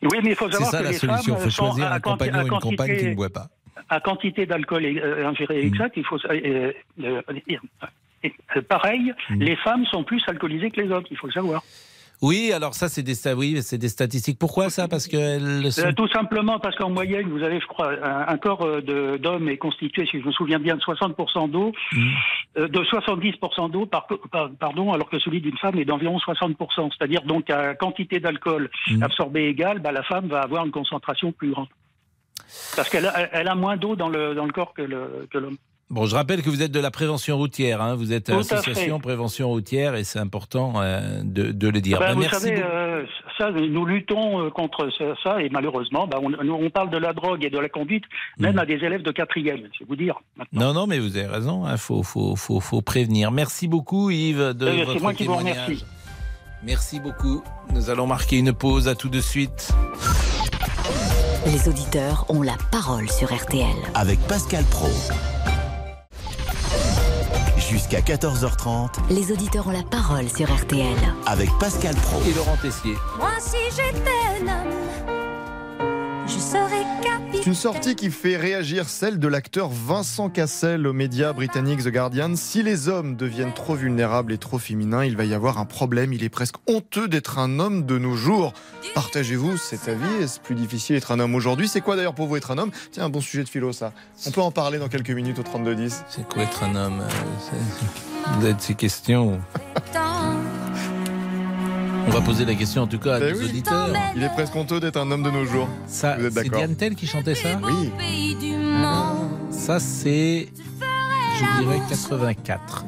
Oui, mais il faut C'est savoir ça que la les solution. Il faut choisir un compagnon ou une compagne qui ne boit pas. à quantité d'alcool euh, ingéré exact, il faut euh, euh, pareil, Mm. les femmes sont plus alcoolisées que les hommes, il faut le savoir. Oui, alors ça, c'est des, sta- oui, c'est des statistiques. Pourquoi ça? Parce sont Euh, tout simplement parce qu'en moyenne, vous avez, je crois, un, un corps euh, d'homme est constitué, si je me souviens bien, de 60% d'eau, Mm. euh, de 70% d'eau, par, par- pardon, alors que celui d'une femme est d'environ 60%. C'est-à-dire donc à quantité d'alcool Mm. absorbée égale, bah, la femme va avoir une concentration plus grande. Parce qu'elle a, elle a moins d'eau dans le, dans le corps que que l'homme. Bon, je rappelle que vous êtes de la prévention routière. hein. Vous êtes à association fait. prévention routière et c'est important euh, de, de le dire. Ben, Ben, vous merci savez, beaucoup. euh, ça, nous luttons euh, contre ça, et malheureusement, ben, on, nous, on parle de la drogue et de la conduite, même Mm. à des élèves de quatrième, je vais vous dire. Non, non, mais vous avez raison. Il faut, faut, faut, faut prévenir. Merci beaucoup, Yves, de Euh, c'est votre moi qui vous témoignage. remercie. Merci beaucoup. Nous allons marquer une pause. À tout de suite. Les auditeurs ont la parole sur RTL. Avec Pascal Pro. Jusqu'à 14h30 Les auditeurs ont la parole sur RTL. avec Pascal Pro. Et Laurent Tessier. Moi, si j'étais un homme, une sortie qui fait réagir celle de l'acteur Vincent Cassel aux médias britanniques The Guardian. Si les hommes deviennent trop vulnérables et trop féminins, il va y avoir un problème. Il est presque honteux d'être un homme de nos jours. Partagez-vous cet avis? Est-ce plus difficile d'être un homme aujourd'hui? C'est quoi d'ailleurs pour vous être un homme? Tiens, un bon sujet de philo ça. On peut en parler dans quelques minutes au 3210. C'est quoi être un homme euh, c'est- Vous êtes ces questions. On va poser la question en tout cas à Ben nos oui. auditeurs. Il est presque honteux d'être un homme de nos jours. Ça, Vous êtes c'est d'accord Diane Tell qui chantait ça Oui. Ça, c'est, je dirais, 84.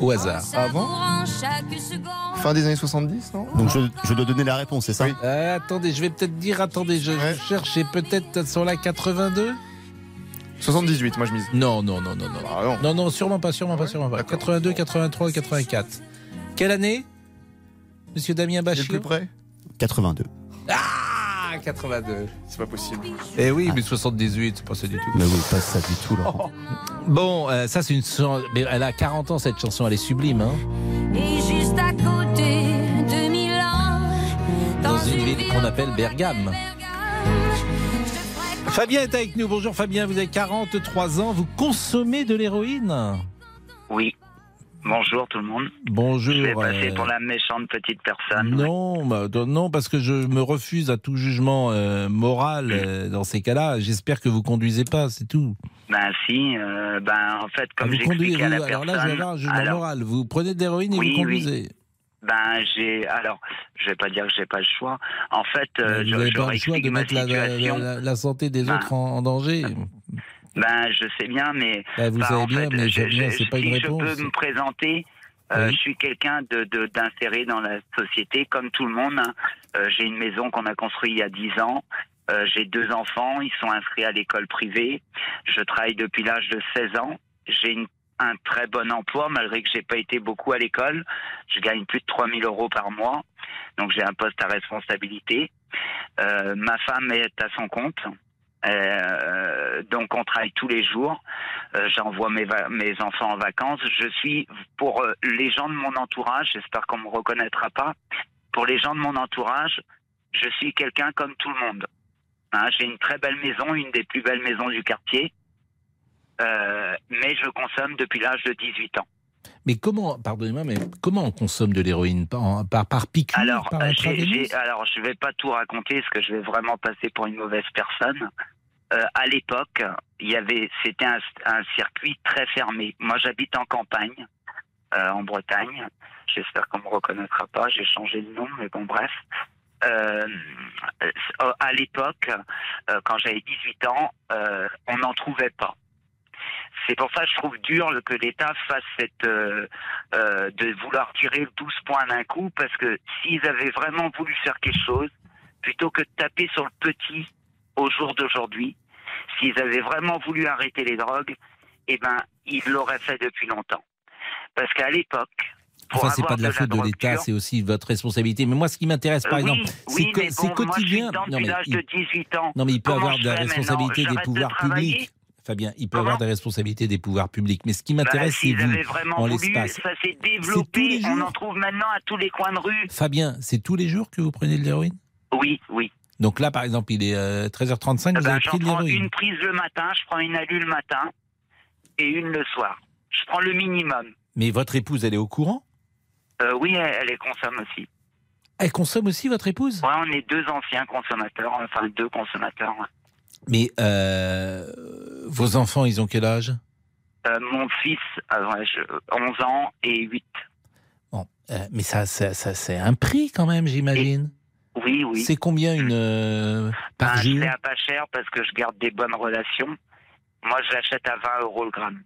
Au hasard. Avant seconde. Fin des années 70, non Donc je, je dois donner la réponse, c'est ça Euh, attendez, je vais peut-être dire, attendez, je, je cherche, et peut-être sur la 82 78, moi je mise. Non, non, non, non, non. Ah non. Non, non, sûrement pas, sûrement pas, sûrement pas. 82, 83, 84. Quelle année Monsieur Damien Bachir plus près 82. Ah, 82. C'est pas possible. Eh oui, mais 78, c'est pas ça du tout. Mais oui, pas ça du tout, Laurent. Bon, euh, ça c'est une chanson. Elle a 40 ans cette chanson, elle est sublime. Hein Et juste à côté de Milan, Dans une ville qu'on appelle Bergame. Fabien est avec nous. Bonjour Fabien, vous avez 43 ans. Vous consommez de l'héroïne? Oui. Bonjour tout le monde. Bonjour. Je vais passer euh, pour la méchante petite personne. Non, bah, non, parce que je me refuse à tout jugement euh, moral euh, dans ces cas-là. J'espère que vous conduisez pas, c'est tout. Ben si, euh, ben en fait Ah, comme conduisez, j'expliquais à la alors personne. là, je vais avoir un jugement alors, moral. Vous prenez de l'héroïne et Oui, vous oui. conduisez. Ben j'ai alors je vais pas dire que j'ai pas le choix. En fait, euh, Bah, vous je, n'avez pas le choix de mettre la, la- situation. la- la santé des Ben, autres en, en danger. Ben je sais bien, mais Bah, vous ben, savez bien, fait, mais je- c'est pas si je peux me présenter. euh, Oui. Je suis quelqu'un de de- d'inséré dans la société comme tout le monde. hein. Euh, j'ai une maison qu'on a construite il y a 10 ans. Euh, j'ai deux enfants, ils sont inscrits à l'école privée. Je travaille depuis l'âge de 16 ans. J'ai une- un très bon emploi malgré que j'ai pas été beaucoup à l'école. Je gagne plus de 3000 euros par mois. Donc j'ai un poste à responsabilité. Euh, ma femme est à son compte. Euh, donc on travaille tous les jours. Euh, J'envoie mes, mes enfants en vacances. Je suis pour euh, les gens de mon entourage. J'espère qu'on me reconnaîtra pas. Pour les gens de mon entourage, je suis quelqu'un comme tout le monde. Hein, J'ai une très belle maison, une des plus belles maisons du quartier. Euh, mais je consomme depuis l'âge de 18 ans. Mais comment, pardonnez-moi, mais comment on consomme de l'héroïne? Par, par, par piqûre, Alors, par euh, alors, je vais pas tout raconter parce que je vais vraiment passer pour une mauvaise personne. Euh, à l'époque, il y avait, c'était un, un circuit très fermé. Moi, j'habite en campagne, euh, en Bretagne. J'espère qu'on me reconnaîtra pas. J'ai changé de nom, mais bon, bref. Euh, euh, à l'époque, quand j'avais 18 ans, on n'en trouvait pas. C'est pour ça que je trouve dur que l'État fasse cette euh, euh, de vouloir tirer 12 points d'un coup, parce que s'ils avaient vraiment voulu faire quelque chose, plutôt que de taper sur le petit au jour d'aujourd'hui, s'ils avaient vraiment voulu arrêter les drogues, eh ben ils l'auraient fait depuis longtemps. Parce qu'à l'époque, Enfin, c'est pas de la faute de l'État, c'est aussi votre responsabilité. Mais moi, ce qui m'intéresse, par oui, exemple, c'est quotidien. Non, mais de 18 ans. non, mais il peut avoir de la responsabilité des pouvoirs publics. Fabien, il peut Comment avoir des responsabilités des pouvoirs publics. Mais ce qui Bah, m'intéresse, c'est S'ils vous, en l'espace. ça s'est développé. On en trouve maintenant à tous les coins de rue. Fabien, c'est tous les jours que vous prenez de l'héroïne? Oui, oui. Donc là, par exemple, il est euh, 13h35, Eh vous ben, avez pris de prends l'héroïne. une prise le matin, je prends une alu le matin et une le soir. Je prends le minimum. Mais votre épouse, elle est au courant? Euh, oui, elle, elle les consomme aussi. Elle consomme aussi, votre épouse? Ouais, on est deux anciens consommateurs, enfin deux consommateurs. Mais euh, vos enfants, ils ont quel âge? Euh, mon fils a ouais, je- 11 ans et 8. Bon, euh, mais ça, ça, ça c'est un prix quand même, j'imagine. Oui, oui. C'est combien une euh, par Ben, jour? à pas cher parce que je garde des bonnes relations. Moi, je l'achète à 20 euros le gramme.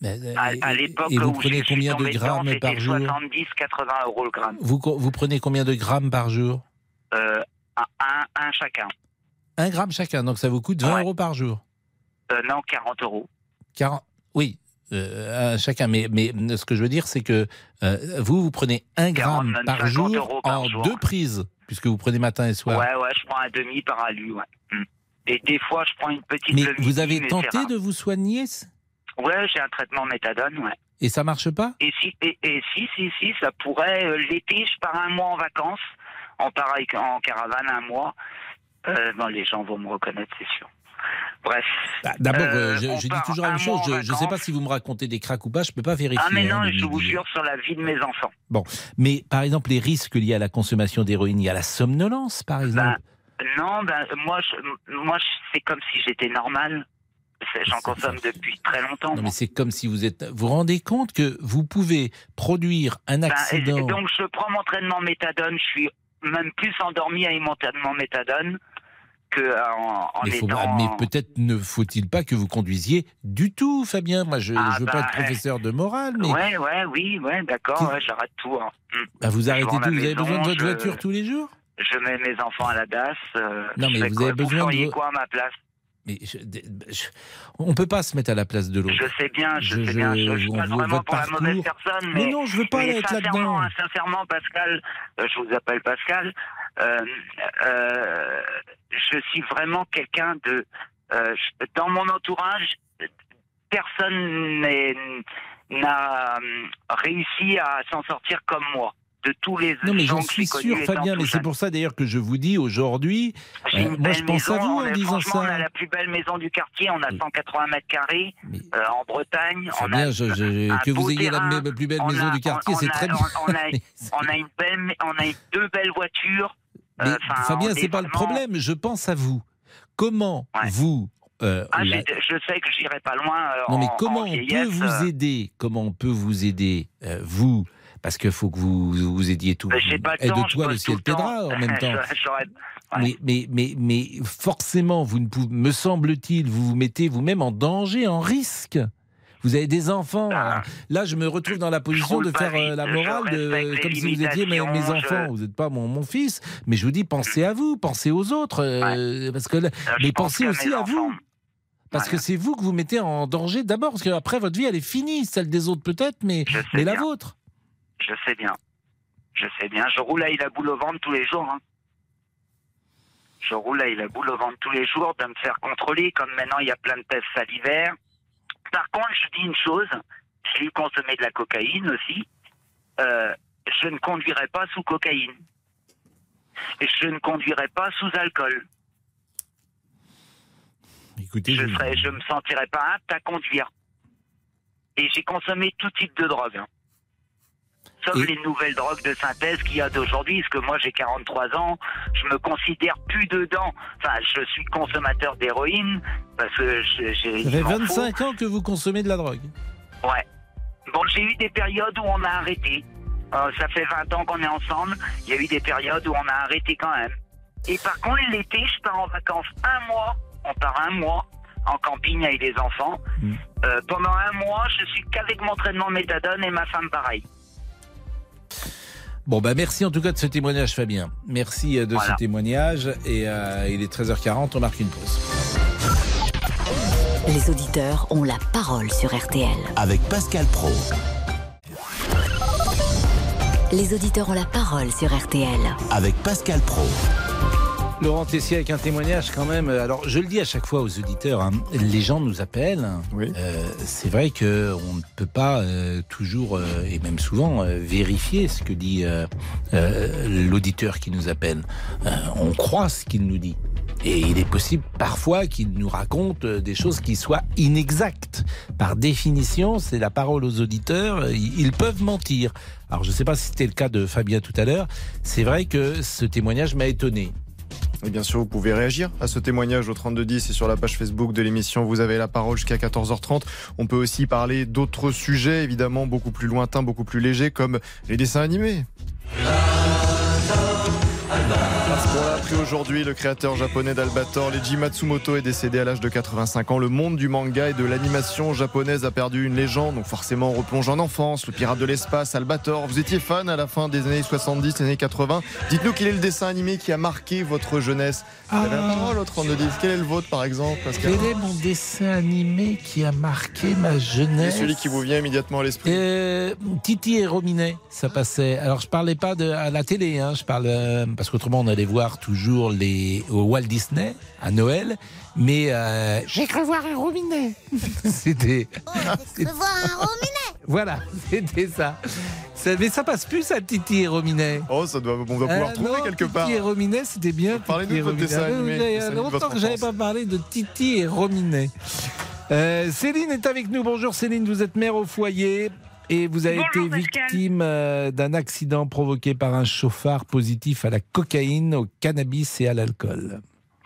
Mais, euh, À, l'époque et vous où prenez combien de grammes par jour? 70, 80 euros le gramme. vous, vous prenez combien de grammes par jour? Euh, un, un chacun. Un gramme chacun, donc ça vous coûte 20 Ouais. euros par jour. Euh, non, 40 euros. 40, oui, euh, un chacun. Mais, mais ce que je veux dire, c'est que euh, vous, vous prenez un 40, gramme par 50 jour par en jour. deux prises, puisque vous prenez matin et soir. Ouais, ouais, je prends un demi par alu, ouais. Hmm. Et des fois, je prends une petite mais vous avez mais tenté de vous soigner Ouais, j'ai un traitement méthadone, ouais. et ça marche pas? Et si, et, et si, si, si, ça pourrait. L'été, je pars un mois en vacances. Part avec- en caravane un mois. Euh, bon, les gens vont me reconnaître, c'est sûr. Bref. Bah, D'abord, Euh, euh, je, dis toujours la même chose. Je ne sais pas si vous me racontez des cracks ou pas. Je peux pas vérifier. Ah, mais non, hein, je vous jure sur la vie de mes enfants. Bon, mais par exemple, les risques liés à la consommation d'héroïne, il y a la somnolence, par exemple. Ben, non, ben, moi, je, moi c'est comme si j'étais normal. J'en consomme depuis très longtemps. non, mais c'est comme si vous êtes. Vous vous rendez compte que vous pouvez produire un accident. donc, je prends mon traitement méthadone. Je suis même plus endormi avec mon traitement méthadone que euh, en, en mais faut- étant. mais peut-être ne faut-il pas que vous conduisiez du tout, Fabien. Moi, je ne Ah, veux pas bah, être professeur de morale, mais Ouais, ouais, oui, ouais, d'accord, ouais, j'arrête tout. hein. Hmm. bah, vous arrêtez tout. Vous avez besoin de votre je- voiture tous les jours? Je mets mes enfants à la DAS. euh, Non, mais vous quoi avez besoin de quoi à ma place? Mais je- je- on peut pas se mettre à la place de l'autre. Je sais bien, je, Je- sais bien. Je, passe voit vraiment pour la mauvaise personne. Mais Mais, non, je veux pas être là-dedans. sincèrement, Pascal, euh, je vous appelle Pascal. euh, euh, je suis vraiment quelqu'un de. euh, dans mon entourage, personne n'a euh, réussi à s'en sortir comme moi. De tous les Non, mais j'en suis sûr, Fabien, mais c'est pour ça d'ailleurs que je vous dis aujourd'hui, euh, moi je pense à vous on en disant franchement, ça. On a la plus belle maison du quartier, on a 180 mètres carrés euh, en Bretagne. on Fabien, a je- je- un que vous ayez la terrain, plus belle on maison a- du quartier, on- c'est on très bien. On, on a, on a une belle, on a deux belles voitures. Mais Euh, enfin, Fabien, c'est est pas le problème. Je pense à vous. Comment vous euh, Ah, la- je sais que j'irai pas loin. euh, Non, mais en- comment en on peut vieillesse, vous aider? Comment on peut vous aider, euh, vous? Parce qu'il faut que vous vous aidiez tout. mais j'ai pas de Aide temps, de je toi, le bosse ciel t'aidera en même temps. Je- j'aurais- Mais, mais, mais, mais forcément, vous ne pouvez, me semble-t-il, vous vous mettez vous-même en danger, en risque. Vous avez des enfants. Alors, là, je me retrouve dans la position de faire euh, vite, la morale, de, les comme si vous étiez mes, enfants. je- Vous n'êtes pas mon, mon fils, mais je vous dis, pensez à vous, pensez aux autres, euh, parce que là- mais pense pensez aussi à vous. Parce que c'est vous que vous mettez en danger d'abord, parce qu'après votre vie elle est finie, celle des autres peut-être, mais, mais la vôtre. Je sais bien. Je sais bien. Je roule avec la boule au ventre tous les jours. hein. Je roule avec la boule au ventre tous les jours de me faire contrôler, comme maintenant il y a plein de tests salivaires. Par contre, je dis une chose, j'ai eu consommé de la cocaïne aussi. Euh, je ne conduirai pas sous cocaïne. Et je ne conduirai pas sous alcool. Écoutez, je je me sentirais pas apte à conduire. Et j'ai consommé tout type de drogue. hein. Sauf Et- les nouvelles drogues de synthèse qu'il y a d'aujourd'hui, parce que moi j'ai 43 ans, je me considère plus dedans. Enfin, je suis consommateur d'héroïne, parce que j'ai... Ça fait il m'en faut. 25 ans que vous consommez de la drogue. Ouais. Bon, j'ai eu des périodes où on a arrêté. Euh, ça fait 20 ans qu'on est ensemble. Il y a eu des périodes où on a arrêté quand même. Et par contre, l'été, je pars en vacances un mois. On part un mois en camping avec les enfants. Euh, pendant un mois, je suis qu'avec mon traitement méthadone et ma femme pareil. Bon, bah merci en tout cas de ce témoignage, Fabien. Merci euh, de Voilà. ce témoignage. Et euh, il est 13h40, on marque une pause. Les auditeurs ont la parole sur RTL. Avec Pascal Pro. Les auditeurs ont la parole sur RTL. Avec Pascal Pro. Laurent Tessier avec un témoignage quand même. Alors, je le dis à chaque fois aux auditeurs, hein, les gens nous appellent. Euh, c'est vrai que on ne peut pas euh, toujours euh, et même souvent euh, vérifier ce que dit euh, euh, l'auditeur qui nous appelle. Euh, on croit ce qu'il nous dit. Et il est possible parfois qu'il nous raconte des choses qui soient inexactes. Par définition, c'est la parole aux auditeurs, ils peuvent mentir. Alors je ne sais pas si c'était le cas de Fabien tout à l'heure. C'est vrai que ce témoignage m'a étonné. Et bien sûr, vous pouvez réagir à ce témoignage au 3210 et sur la page Facebook de l'émission. Vous avez la parole jusqu'à 14h30. On peut aussi parler d'autres sujets, évidemment, beaucoup plus lointains, beaucoup plus légers, comme les dessins animés. Parce qu'on l'a appris aujourd'hui, le créateur japonais d'Albator, Leiji Matsumoto, est décédé à l'âge de 85 ans. Le monde du manga et de l'animation japonaise a perdu une légende, donc forcément on replonge en enfance. Le pirate de l'espace, Albator. Vous étiez fan à la fin des années 70, des années 80. Dites-nous quel est le dessin animé qui a marqué votre jeunesse. Vous avez la parole au 3210. Quel est le vôtre par exemple Pascal Quel est mon dessin animé qui a marqué ma Et jeunesse celui qui vous vient immédiatement à l'esprit Euh, Titi et Rominet, ça passait. Alors je parlais pas de à la télé, hein, je parle euh, parce qu'autrement on allait voir toujours les au Walt Disney à Noël, mais euh, j'ai cru voir un Rominet. c'était voilà, c'était ça. ça. Mais ça passe plus à Titi et Rominet. Oh, ça doit, on doit pouvoir Euh, trouver non, quelque part. Titi et Rominet, c'était bien. Parlez-nous et de votre dessin Rominet. animé, Ah, Il y a longtemps que j'avais pas parlé de Titi et Rominet. Euh, Céline est avec nous. Bonjour Céline, vous êtes mère au foyer. Et vous avez Bonjour, été victime euh, d'un accident provoqué par un chauffard positif à la cocaïne, au cannabis et à l'alcool.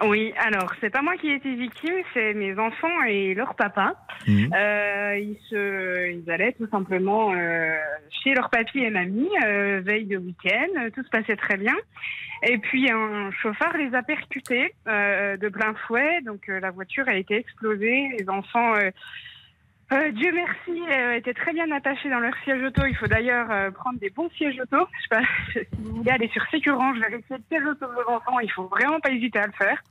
Oui, alors c'est pas moi qui ai été victime, c'est mes enfants et leur papa. Mhm. Euh, ils, se, ils allaient tout simplement euh, chez leur papy et mamie, euh, veille de week-end, tout se passait très bien. Et puis un chauffard les a percutés de plein fouet, donc la voiture a été explosée, les enfants... euh, Dieu merci, euh, étaient très bien attachés dans leur siège auto. Il faut d'ailleurs euh, prendre des bons sièges auto. Je sais pas, si vous voulez aller sur Sécurange, vérifier le siège auto de vos enfants, il faut vraiment pas hésiter à le faire.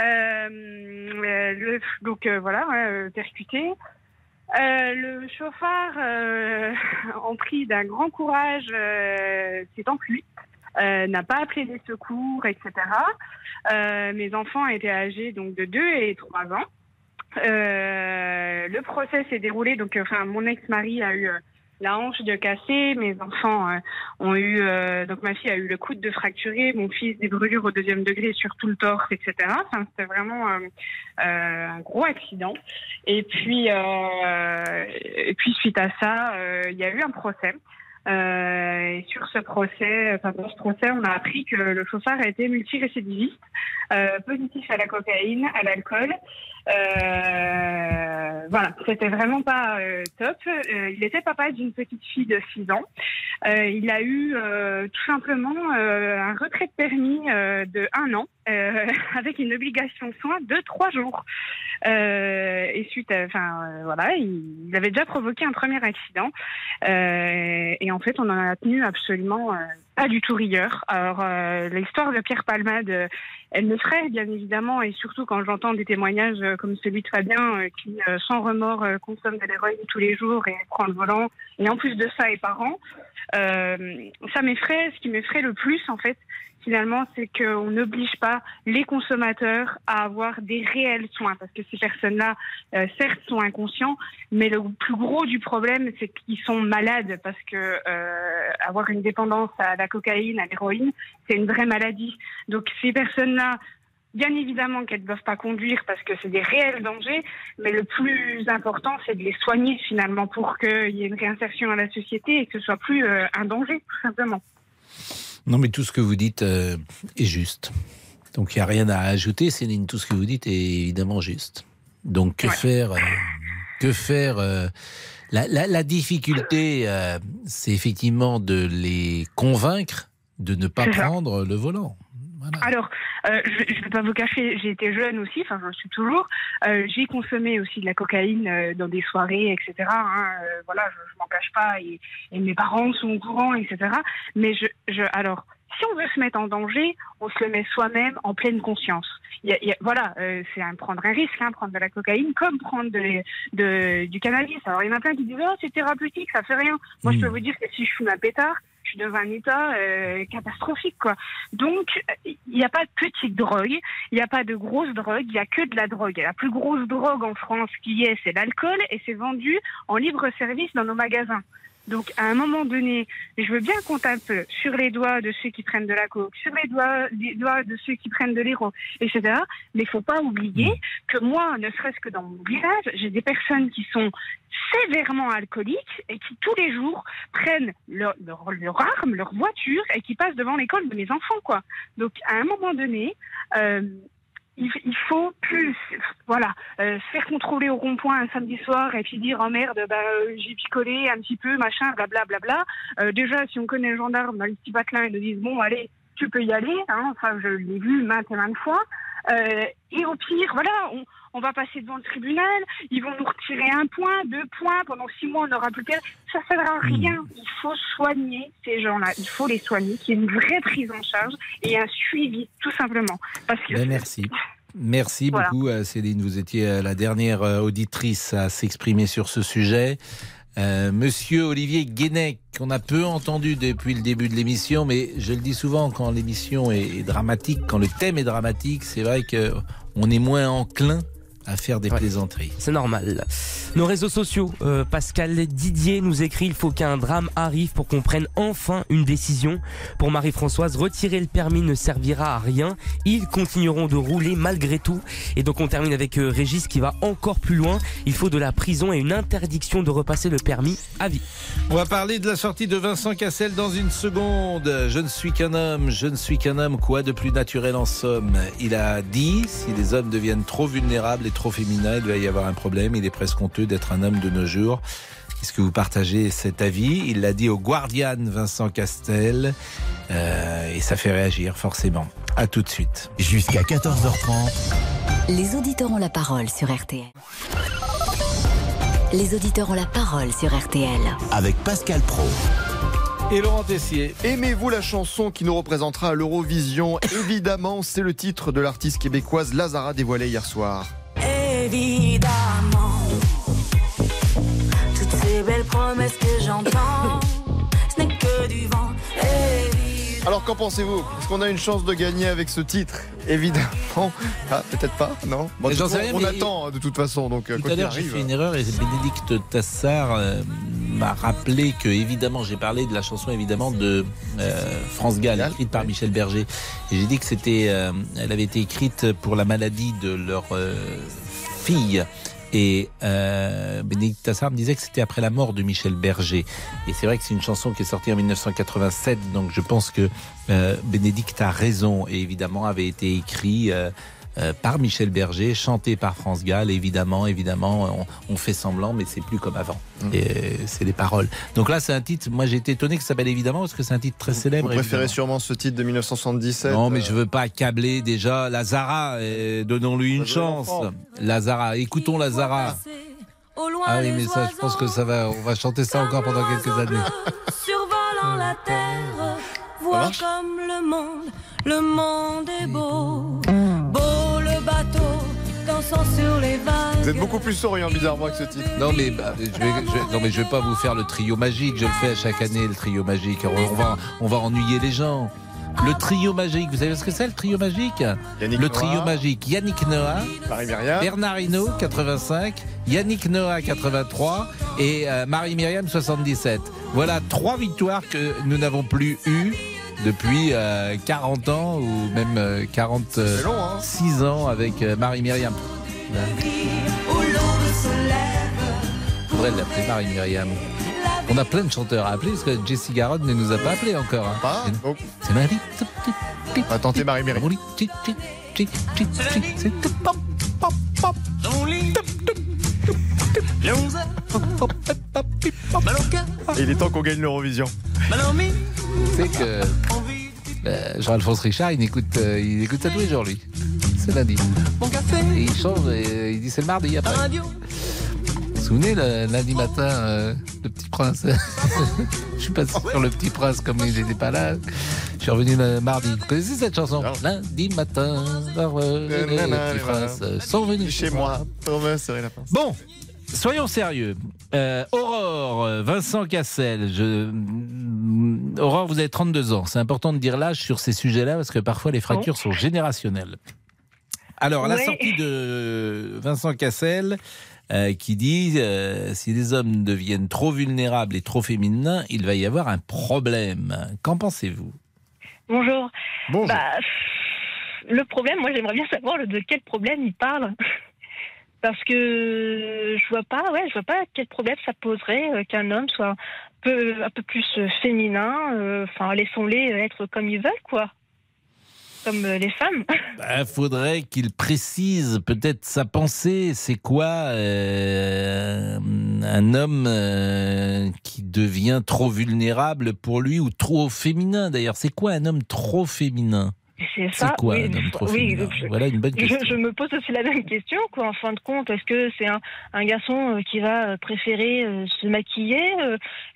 Euh, euh, le- donc euh, voilà, percuté. Le chauffard, en pris d'un grand courage, s'est enfui, euh, n'a pas appelé les secours, etc. Euh, mes enfants étaient âgés donc de 2 et 3 ans. Euh, le procès s'est déroulé, donc euh, enfin mon ex-mari a eu euh, la hanche de cassée, mes enfants ont eu, donc ma fille a eu le coude de fracturé, mon fils des brûlures au deuxième degré sur tout le torse, etc. C'était vraiment un gros accident. Et puis, et puis suite à ça, il y a eu un procès. Et sur ce procès, enfin dans ce procès, on a appris que le chauffard a été multirécidiviste, euh, positif à la cocaïne, à l'alcool. Euh, voilà, c'était vraiment pas euh, top. Euh, il était papa d'une petite fille de 6 ans. Euh, il a eu tout simplement un retrait de permis de un an avec une obligation de soins de trois jours. Et suite, enfin voilà, il, il avait déjà provoqué un premier accident. Et en fait, on en a tenu absolument pas du tout rigueur. Alors, euh, l'histoire de Pierre Palmade, euh, elle me ferait bien évidemment, et surtout quand j'entends des témoignages euh, comme celui de Fabien, euh, qui euh, sans remords consomme de l'héroïne tous les jours et prend le volant, et en plus de ça est parent. Ça m'effraie. Ce qui m'effraie le plus, en fait, finalement, c'est qu'on n'oblige pas les consommateurs à avoir des réels soins, parce que ces personnes-là, euh, certes, sont inconscients, mais le plus gros du problème, c'est qu'ils sont malades, parce que euh, avoir une dépendance à la cocaïne, à l'héroïne, c'est une vraie maladie. Donc ces personnes-là bien évidemment qu'elles ne doivent pas conduire parce que c'est des réels dangers, mais le plus important, c'est de les soigner finalement pour qu'il y ait une réinsertion à la société et que ce soit plus euh, un danger, tout simplement. Non, mais tout ce que vous dites euh, est juste. Donc il n'y a rien à ajouter, Céline. Tout ce que vous dites est évidemment juste. Donc que faire euh, Que faire euh, la, la- la difficulté, c'est effectivement de les convaincre de ne pas prendre le volant. Alors, euh, je ne vais pas vous cacher, j'ai été jeune aussi, enfin je le suis toujours. Euh, j'ai consommé aussi de la cocaïne euh, dans des soirées, etc. hein, euh, voilà, je, je m'en cache pas et, et mes parents sont au courant, etc. Mais je, je, alors, si on veut se mettre en danger, on se le met soi-même en pleine conscience. Il y a- il y a- voilà, euh, c'est un, prendre un risque, hein, prendre de la cocaïne comme prendre de, de- du cannabis. Alors il y en a plein qui disent oh c'est thérapeutique, ça fait rien. Moi je peux vous dire que si je fume un pétard, suis un état euh, catastrophique quoi. Donc il n'y a pas de petite drogue, il n'y a pas de grosse drogue, il n'y a que de la drogue. La plus grosse drogue en France qui est, c'est l'alcool et c'est vendu en libre service dans nos magasins. Donc, à un moment donné, je veux bien compter un peu sur les doigts de ceux qui prennent de la coke, sur les doigts, les doigts de ceux qui prennent de l'héros, etc. Mais il faut pas oublier que moi, ne serait-ce que dans mon village, j'ai des personnes qui sont sévèrement alcooliques et qui tous les jours prennent leur, leur, leur arme, leur voiture et qui passent devant l'école de mes enfants, quoi. Donc, à un moment donné, euh, il, faut plus, voilà, euh, se faire contrôler au rond-point un samedi soir et puis dire oh merde, bah, euh, j'ai picolé un petit peu, machin, blablabla. Bla, bla. Euh, déjà, si on connaît le gendarme dans les petits patelins, ils nous disent bon, allez, tu peux y aller. Hein, enfin, je l'ai vu maintes et maintes fois. Euh, et au pire, voilà, on, on va passer devant le tribunal, ils vont nous retirer un point, deux points, pendant six mois, on n'aura plus qu'à... Ça ne sert à rien. Il faut soigner ces gens-là. Il faut les soigner, qu'il y ait une vraie prise en charge et un suivi, tout simplement. Parce que Ben, merci. Merci Voilà. beaucoup, euh, Céline. Vous étiez euh, la dernière auditrice à s'exprimer sur ce sujet. Euh, Monsieur Olivier Guénec, qu'on a peu entendu depuis le début de l'émission, mais je le dis souvent quand l'émission est, est dramatique, quand le thème est dramatique, c'est vrai que on est moins enclin à faire des plaisanteries. C'est normal. Nos réseaux sociaux, euh, Pascal Didier nous écrit il faut qu'un drame arrive pour qu'on prenne enfin une décision. Pour Marie-Françoise, retirer le permis ne servira à rien. Ils continueront de rouler malgré tout. Et donc on termine avec euh, Régis qui va encore plus loin. Il faut de la prison et une interdiction de repasser le permis à vie. On va parler de la sortie de Vincent Cassel dans une seconde. Je ne suis qu'un homme, je ne suis qu'un homme, quoi de plus naturel en somme? Il a dit, si les hommes deviennent trop vulnérables et trop féminins, il va y avoir un problème. Il est presque honteux d'être un homme de nos jours. Est-ce que vous partagez cet avis? Il l'a dit au Guardian, Vincent Castel, euh, et ça fait réagir forcément. À tout de suite. Jusqu'à 14h30. Les auditeurs ont la parole sur RTL. Les auditeurs ont la parole sur RTL. Avec Pascal Pro. Et Laurent Tessier. Aimez-vous la chanson qui nous représentera à l'Eurovision? Évidemment, c'est le titre de l'artiste québécoise Lazara dévoilé hier soir. Évidemment, toutes ces belles promesses que j'entends, ce n'est que du vent. Évidemment. Alors qu'en pensez-vous? Est-ce qu'on a une chance de gagner avec ce titre? Évidemment. Ah, peut-être pas, non? Bon, rien, On attend de toute façon, donc euh, Tout quoi à l'heure, j'ai fait une erreur et Bénédicte Tassard euh, m'a rappelé que, évidemment, j'ai parlé de la chanson, évidemment, de euh, France Gall, écrite par Michel Berger. Et j'ai dit que c'était, euh, elle avait été écrite pour la maladie de leur euh, fille. Et euh, Bénédicte Tassard me disait que c'était après la mort de Michel Berger. Et c'est vrai que c'est une chanson qui est sortie en 1987, donc je pense que euh, Bénédicte a raison. Et évidemment, avait été écrit euh, euh, par Michel Berger, chanté par France Gall. Évidemment, évidemment, on, on fait semblant, mais c'est plus comme avant. Et euh, c'est les paroles. Donc là, c'est un titre. Moi, j'ai été étonné que ça s'appelle évidemment parce que c'est un titre très célèbre. Vous préférez évidemment. sûrement ce titre de 1977 Non, mais euh, je veux pas accabler déjà Lazara. euh, Donnons-lui une chance. Lazara, écoutons Lazara. Au loin Ah oui, mais ça, je pense que ça va. On va chanter ça encore pendant quelques années. survolant la terre, vois comme le monde, le monde est beau. Dansant sur les vagues. Vous êtes beaucoup plus souriant bizarrement avec ce titre. Non mais bah, je vais, je vais- non mais je vais pas vous faire le trio magique. Je le fais chaque année le trio magique. On, va on va ennuyer les gens. Le trio magique, vous savez ce que c'est le trio magique? Yannick Le Noah. trio magique, Yannick Noah, Marie Myriam. Bernard Hinault 85, Yannick Noah 83 et euh, Marie Myriam 77. Voilà trois victoires que nous n'avons plus eues depuis euh, 40 ans ou même euh, 46 ans avec euh, Marie-Myriam. Faudrait l'appeler Marie-Myriam. On a plein de chanteurs à appeler parce que Jessie Garonne ne nous a pas appelé encore. hein. C'est Marie. On va tenter Marie-Myriam. Et il est temps qu'on gagne l'Eurovision. C'est que euh, Jean-Alphonse Richard, il écoute, euh, il écoute ça tous les jours, lui. C'est lundi. Et il change et euh, il dit c'est le mardi après. Vous vous souvenez, le lundi matin, euh, le petit prince Je suis passé sur le petit prince comme il n'était pas là. Je suis revenu le mardi. Vous connaissez cette chanson? Lundi matin, les petits princes sont venus Chez moi. Bon, soyons sérieux. Euh, Aurore, Vincent Cassel, je... mm, Aurore, vous avez 32 ans. C'est important de dire l'âge sur ces sujets-là parce que parfois les fractures sont générationnelles. Alors, la sortie de Vincent Cassel euh, qui dit euh, si les hommes deviennent trop vulnérables et trop féminins, il va y avoir un problème. Qu'en pensez-vous? Bonjour. Bonjour. Bah, le problème, moi j'aimerais bien savoir de quel problème il parle. Parce que je vois pas, ouais, je vois pas quel problème ça poserait euh, qu'un homme soit un peu, plus euh, féminin. euh, Enfin, laissons-les être comme ils veulent, quoi. Comme les femmes. Il Bah, faudrait qu'il précise peut-être sa pensée. C'est quoi un homme qui devient trop vulnérable pour lui ou trop féminin d'ailleurs? C'est quoi un homme trop féminin? C'est C'est ça. quoi oui, un homme trop oui, féminin je- Voilà une bonne question. je me pose aussi la même question, quoi. En fin de compte, est-ce que c'est un, un garçon euh, qui va euh, préférer euh, se maquiller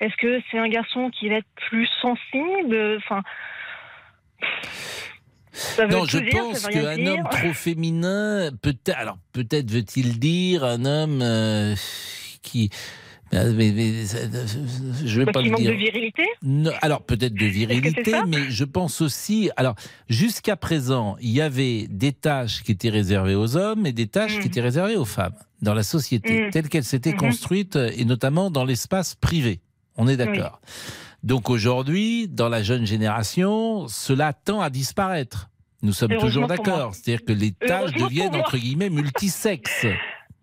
Est-ce que c'est un garçon qui va être plus sensible Enfin. Non, je dire, pense qu'un homme trop féminin, peut-être, alors peut-être veut-il dire un homme euh, qui, mais, mais- je vais Bah, pas le dire. de virilité Non, alors peut-être de virilité, mais je pense aussi. Alors jusqu'à présent, il y avait des tâches qui étaient réservées aux hommes et des tâches qui étaient réservées aux femmes dans la société Mm. telle qu'elle s'était Mhm. construite euh, et notamment dans l'espace privé. On est d'accord. Donc aujourd'hui, dans la jeune génération, cela tend à disparaître. Nous sommes toujours d'accord. C'est-à-dire que les tâches deviennent entre guillemets multisexes.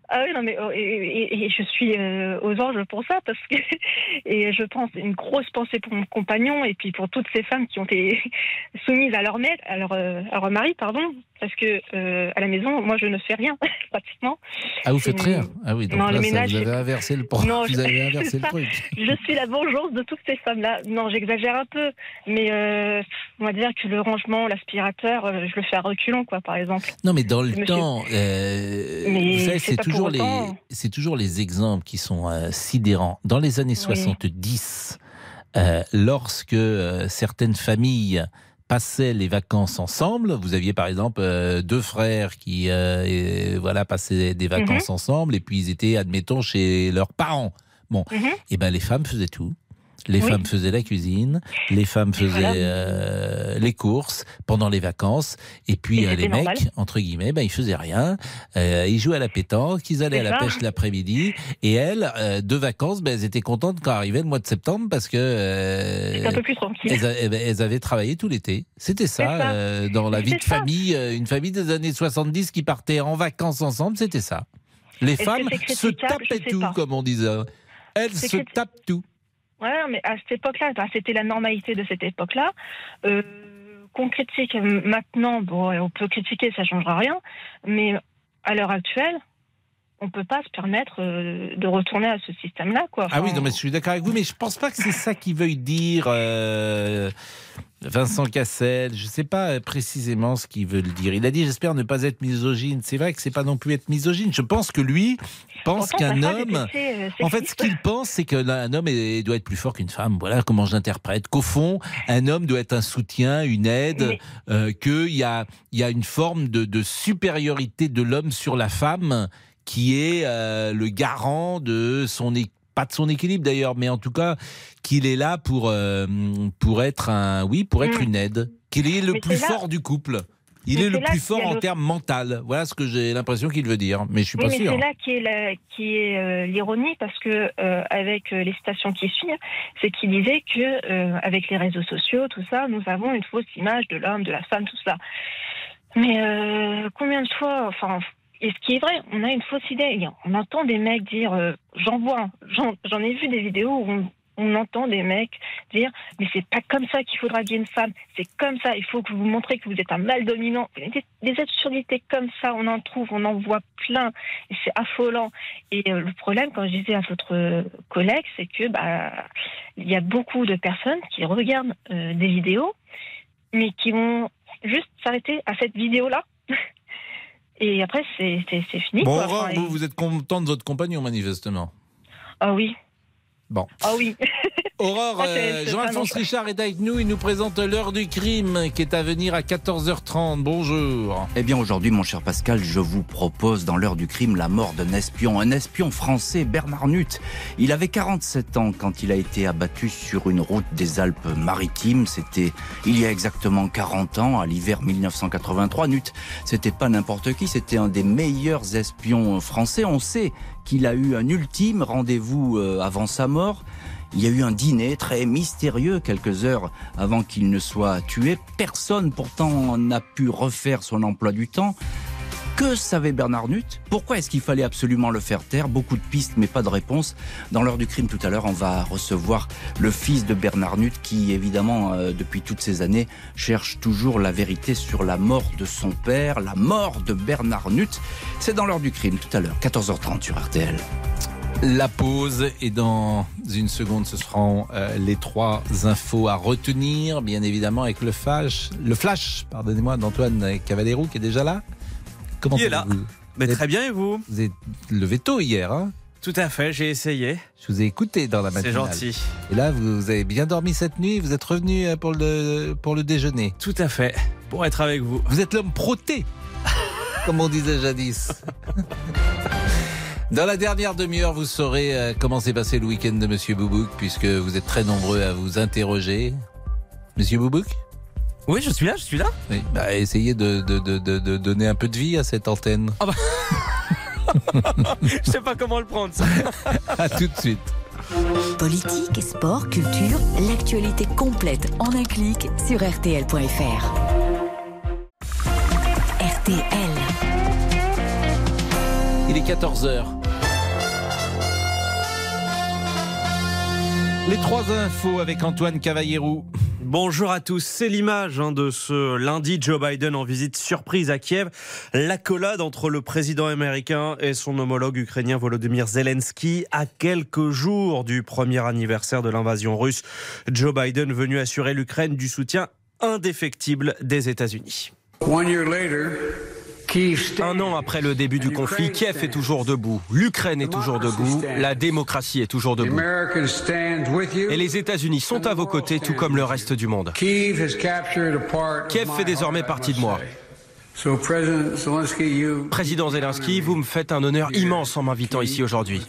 Ah oui, non, mais oh, et, et- et je suis euh, aux anges pour ça, parce que et je pense une grosse pensée pour mon compagnon et puis pour toutes ces femmes qui ont été soumises à leur maître, à leur, euh, à leur mari, pardon, parce que euh, à la maison, moi, je ne fais rien pratiquement. Ah, vous faites C'est- rien? Ah oui, donc Non, là, le ça, ménage, vous avez inversé le, pro- Non, vous avez inversé le ça. truc. Je suis la vengeance de toutes ces femmes-là. Non, j'exagère un peu, mais euh, on va dire que le rangement, l'aspirateur, euh, je le fais à reculons, quoi, par exemple. Non, mais dans le Monsieur- temps, euh, Mais vous savez, c'est toujours les, autant. c'est toujours les exemples qui sont sidérants. Dans les années 70, euh, lorsque certaines familles passaient les vacances ensemble, vous aviez par exemple euh, deux frères qui, euh, et, voilà, passaient des vacances Mhm. ensemble, et puis ils étaient, admettons, chez leurs parents. Bon, et ben les femmes faisaient tout. Les Oui. femmes faisaient la cuisine, les femmes faisaient voilà. euh, les courses pendant les vacances, et puis Et euh, les mecs, entre guillemets, ben, ils faisaient rien. Euh, ils jouaient à la pétanque, ils allaient à la pêche l'après-midi, et elles, de vacances, ben, elles étaient contentes quand arrivait le mois de septembre parce que un peu plus tranquille. elles, a- elles- avaient travaillé tout l'été. C'était ça, dans la vie de ça. famille, une famille des années 70 qui partait en vacances ensemble, c'était ça. Les femmes se tapaient tout, pas. comme on disait. Elles se tapent tout. Ouais, mais à cette époque-là, c'était la normalité de cette époque-là. Euh, Qu'on critique maintenant, bon, on peut critiquer, ça changera rien, mais à l'heure actuelle, on peut pas se permettre euh, de retourner à ce système-là, quoi. Ah oui, non, mais je suis d'accord avec vous, mais je pense pas que c'est ça qu'il veuille dire euh, Vincent Cassel. Je sais pas euh, précisément ce qu'il veut le dire. Il a dit j'espère ne pas être misogyne. C'est vrai que c'est pas non plus être misogyne. Je pense que lui pense qu'un homme. En fait, ce qu'il pense, c'est qu'un homme doit être plus fort qu'une femme. Voilà comment je l'interprète. Qu'au fond, un homme doit être un soutien, une aide, euh, qu'il y a, il y a une forme de, de supériorité de l'homme sur la femme qui est euh, le garant de son pas de son équilibre d'ailleurs, mais en tout cas qu'il est là pour euh, pour être un oui pour être Mm. une aide, qu'il est le Mais plus fort du couple. Il Mais est le plus fort en termes mental. Voilà ce que j'ai l'impression qu'il veut dire, mais je suis Oui, pas mais sûr. c'est là qui est, euh, l'ironie parce que euh, avec les citations qui suivent, c'est qu'il disait que avec les réseaux sociaux, tout ça, nous avons une fausse image de l'homme, de la femme, tout ça. Mais combien de fois, enfin, et ce qui est vrai, on a une fausse idée. On entend des mecs dire, euh, j'en vois, j'en ai vu des vidéos où on, entend des mecs dire, mais c'est pas comme ça qu'il faudra dire une femme, c'est comme ça, il faut que vous montrez que vous êtes un mâle dominant. Des, absurdités comme ça, on en trouve, on en voit plein, et c'est affolant. Et euh, le problème, quand je disais à votre collègue, c'est que bah il y a beaucoup de personnes qui regardent euh, des vidéos, mais qui vont juste s'arrêter à cette vidéo-là. Et après, c'est fini. Bon, quoi. Aurore, Enfin, vous, et- vous êtes content de votre compagnon, manifestement? Ah oui. Bon. Ah oui. Aurore, euh, Jean-Alphonse Richard est avec nous. Il nous présente l'heure du crime qui est à venir à 14h30. Bonjour. Eh bien aujourd'hui, mon cher Pascal, je vous propose dans l'heure du crime la mort d'un espion, un espion français, Bernard Nutt. Il avait 47 ans quand il a été abattu sur une route des Alpes-Maritimes. C'était il y a exactement 40 ans, à l'hiver 1983. Nutt, c'était pas n'importe qui, c'était un des meilleurs espions français. On sait qu'il a eu un ultime rendez-vous euh, avant sa mort. Il y a eu un dîner très mystérieux quelques heures avant qu'il ne soit tué. Personne pourtant n'a pu refaire son emploi du temps. Que savait Bernard Nutt Pourquoi est-ce qu'il fallait absolument le faire taire? Beaucoup de pistes, mais pas de réponse. Dans l'heure du crime tout à l'heure, on va recevoir le fils de Bernard Nutt qui, évidemment, euh, depuis toutes ces années, cherche toujours la vérité sur la mort de son père, la mort de Bernard Nutt. C'est dans l'heure du crime tout à l'heure, 14h30 sur RTL. La pause et dans une seconde, ce seront euh, les trois infos à retenir, bien évidemment avec le flash, le flash, pardonnez-moi, d'Antoine Cavallero qui est déjà là. Comment Il est là. Mais très bien et vous Vous êtes levé tôt hier, hein Tout à fait, j'ai essayé. Je vous ai écouté dans la C'est matinale. gentil. Et là, vous, vous avez bien dormi cette nuit. Vous êtes revenu euh, pour le pour le déjeuner. Tout à fait. Pour être avec vous. Vous êtes l'homme proté, comme on disait jadis. Dans la dernière demi-heure, vous saurez euh, comment s'est passé le week-end de Monsieur Boubouk, puisque vous êtes très nombreux à vous interroger. Monsieur Boubouk? Oui, je suis là, je suis là. Oui, bah, essayez de, de, de, de- de donner un peu de vie à cette antenne. Ah bah. je sais pas comment le prendre, ça. à tout de suite. Politique, sport, culture, l'actualité complète en un clic sur rtl.fr. RTL. Il est 14h. Les trois infos avec Antoine Cavallero. Bonjour à tous, c'est l'image hein, de ce lundi Joe Biden en visite surprise à Kiev. L'accolade entre le président américain et son homologue ukrainien Volodymyr Zelensky à quelques jours du premier anniversaire de l'invasion russe. Joe Biden venu assurer l'Ukraine du soutien indéfectible des États-Unis. Un an après le début du conflit, Kiev est toujours debout, l'Ukraine est toujours debout, la démocratie est toujours debout. Et les États-Unis sont à vos côtés, tout comme le reste du monde. Kiev fait désormais partie de moi. Président Zelensky, vous me faites un honneur immense en m'invitant ici aujourd'hui.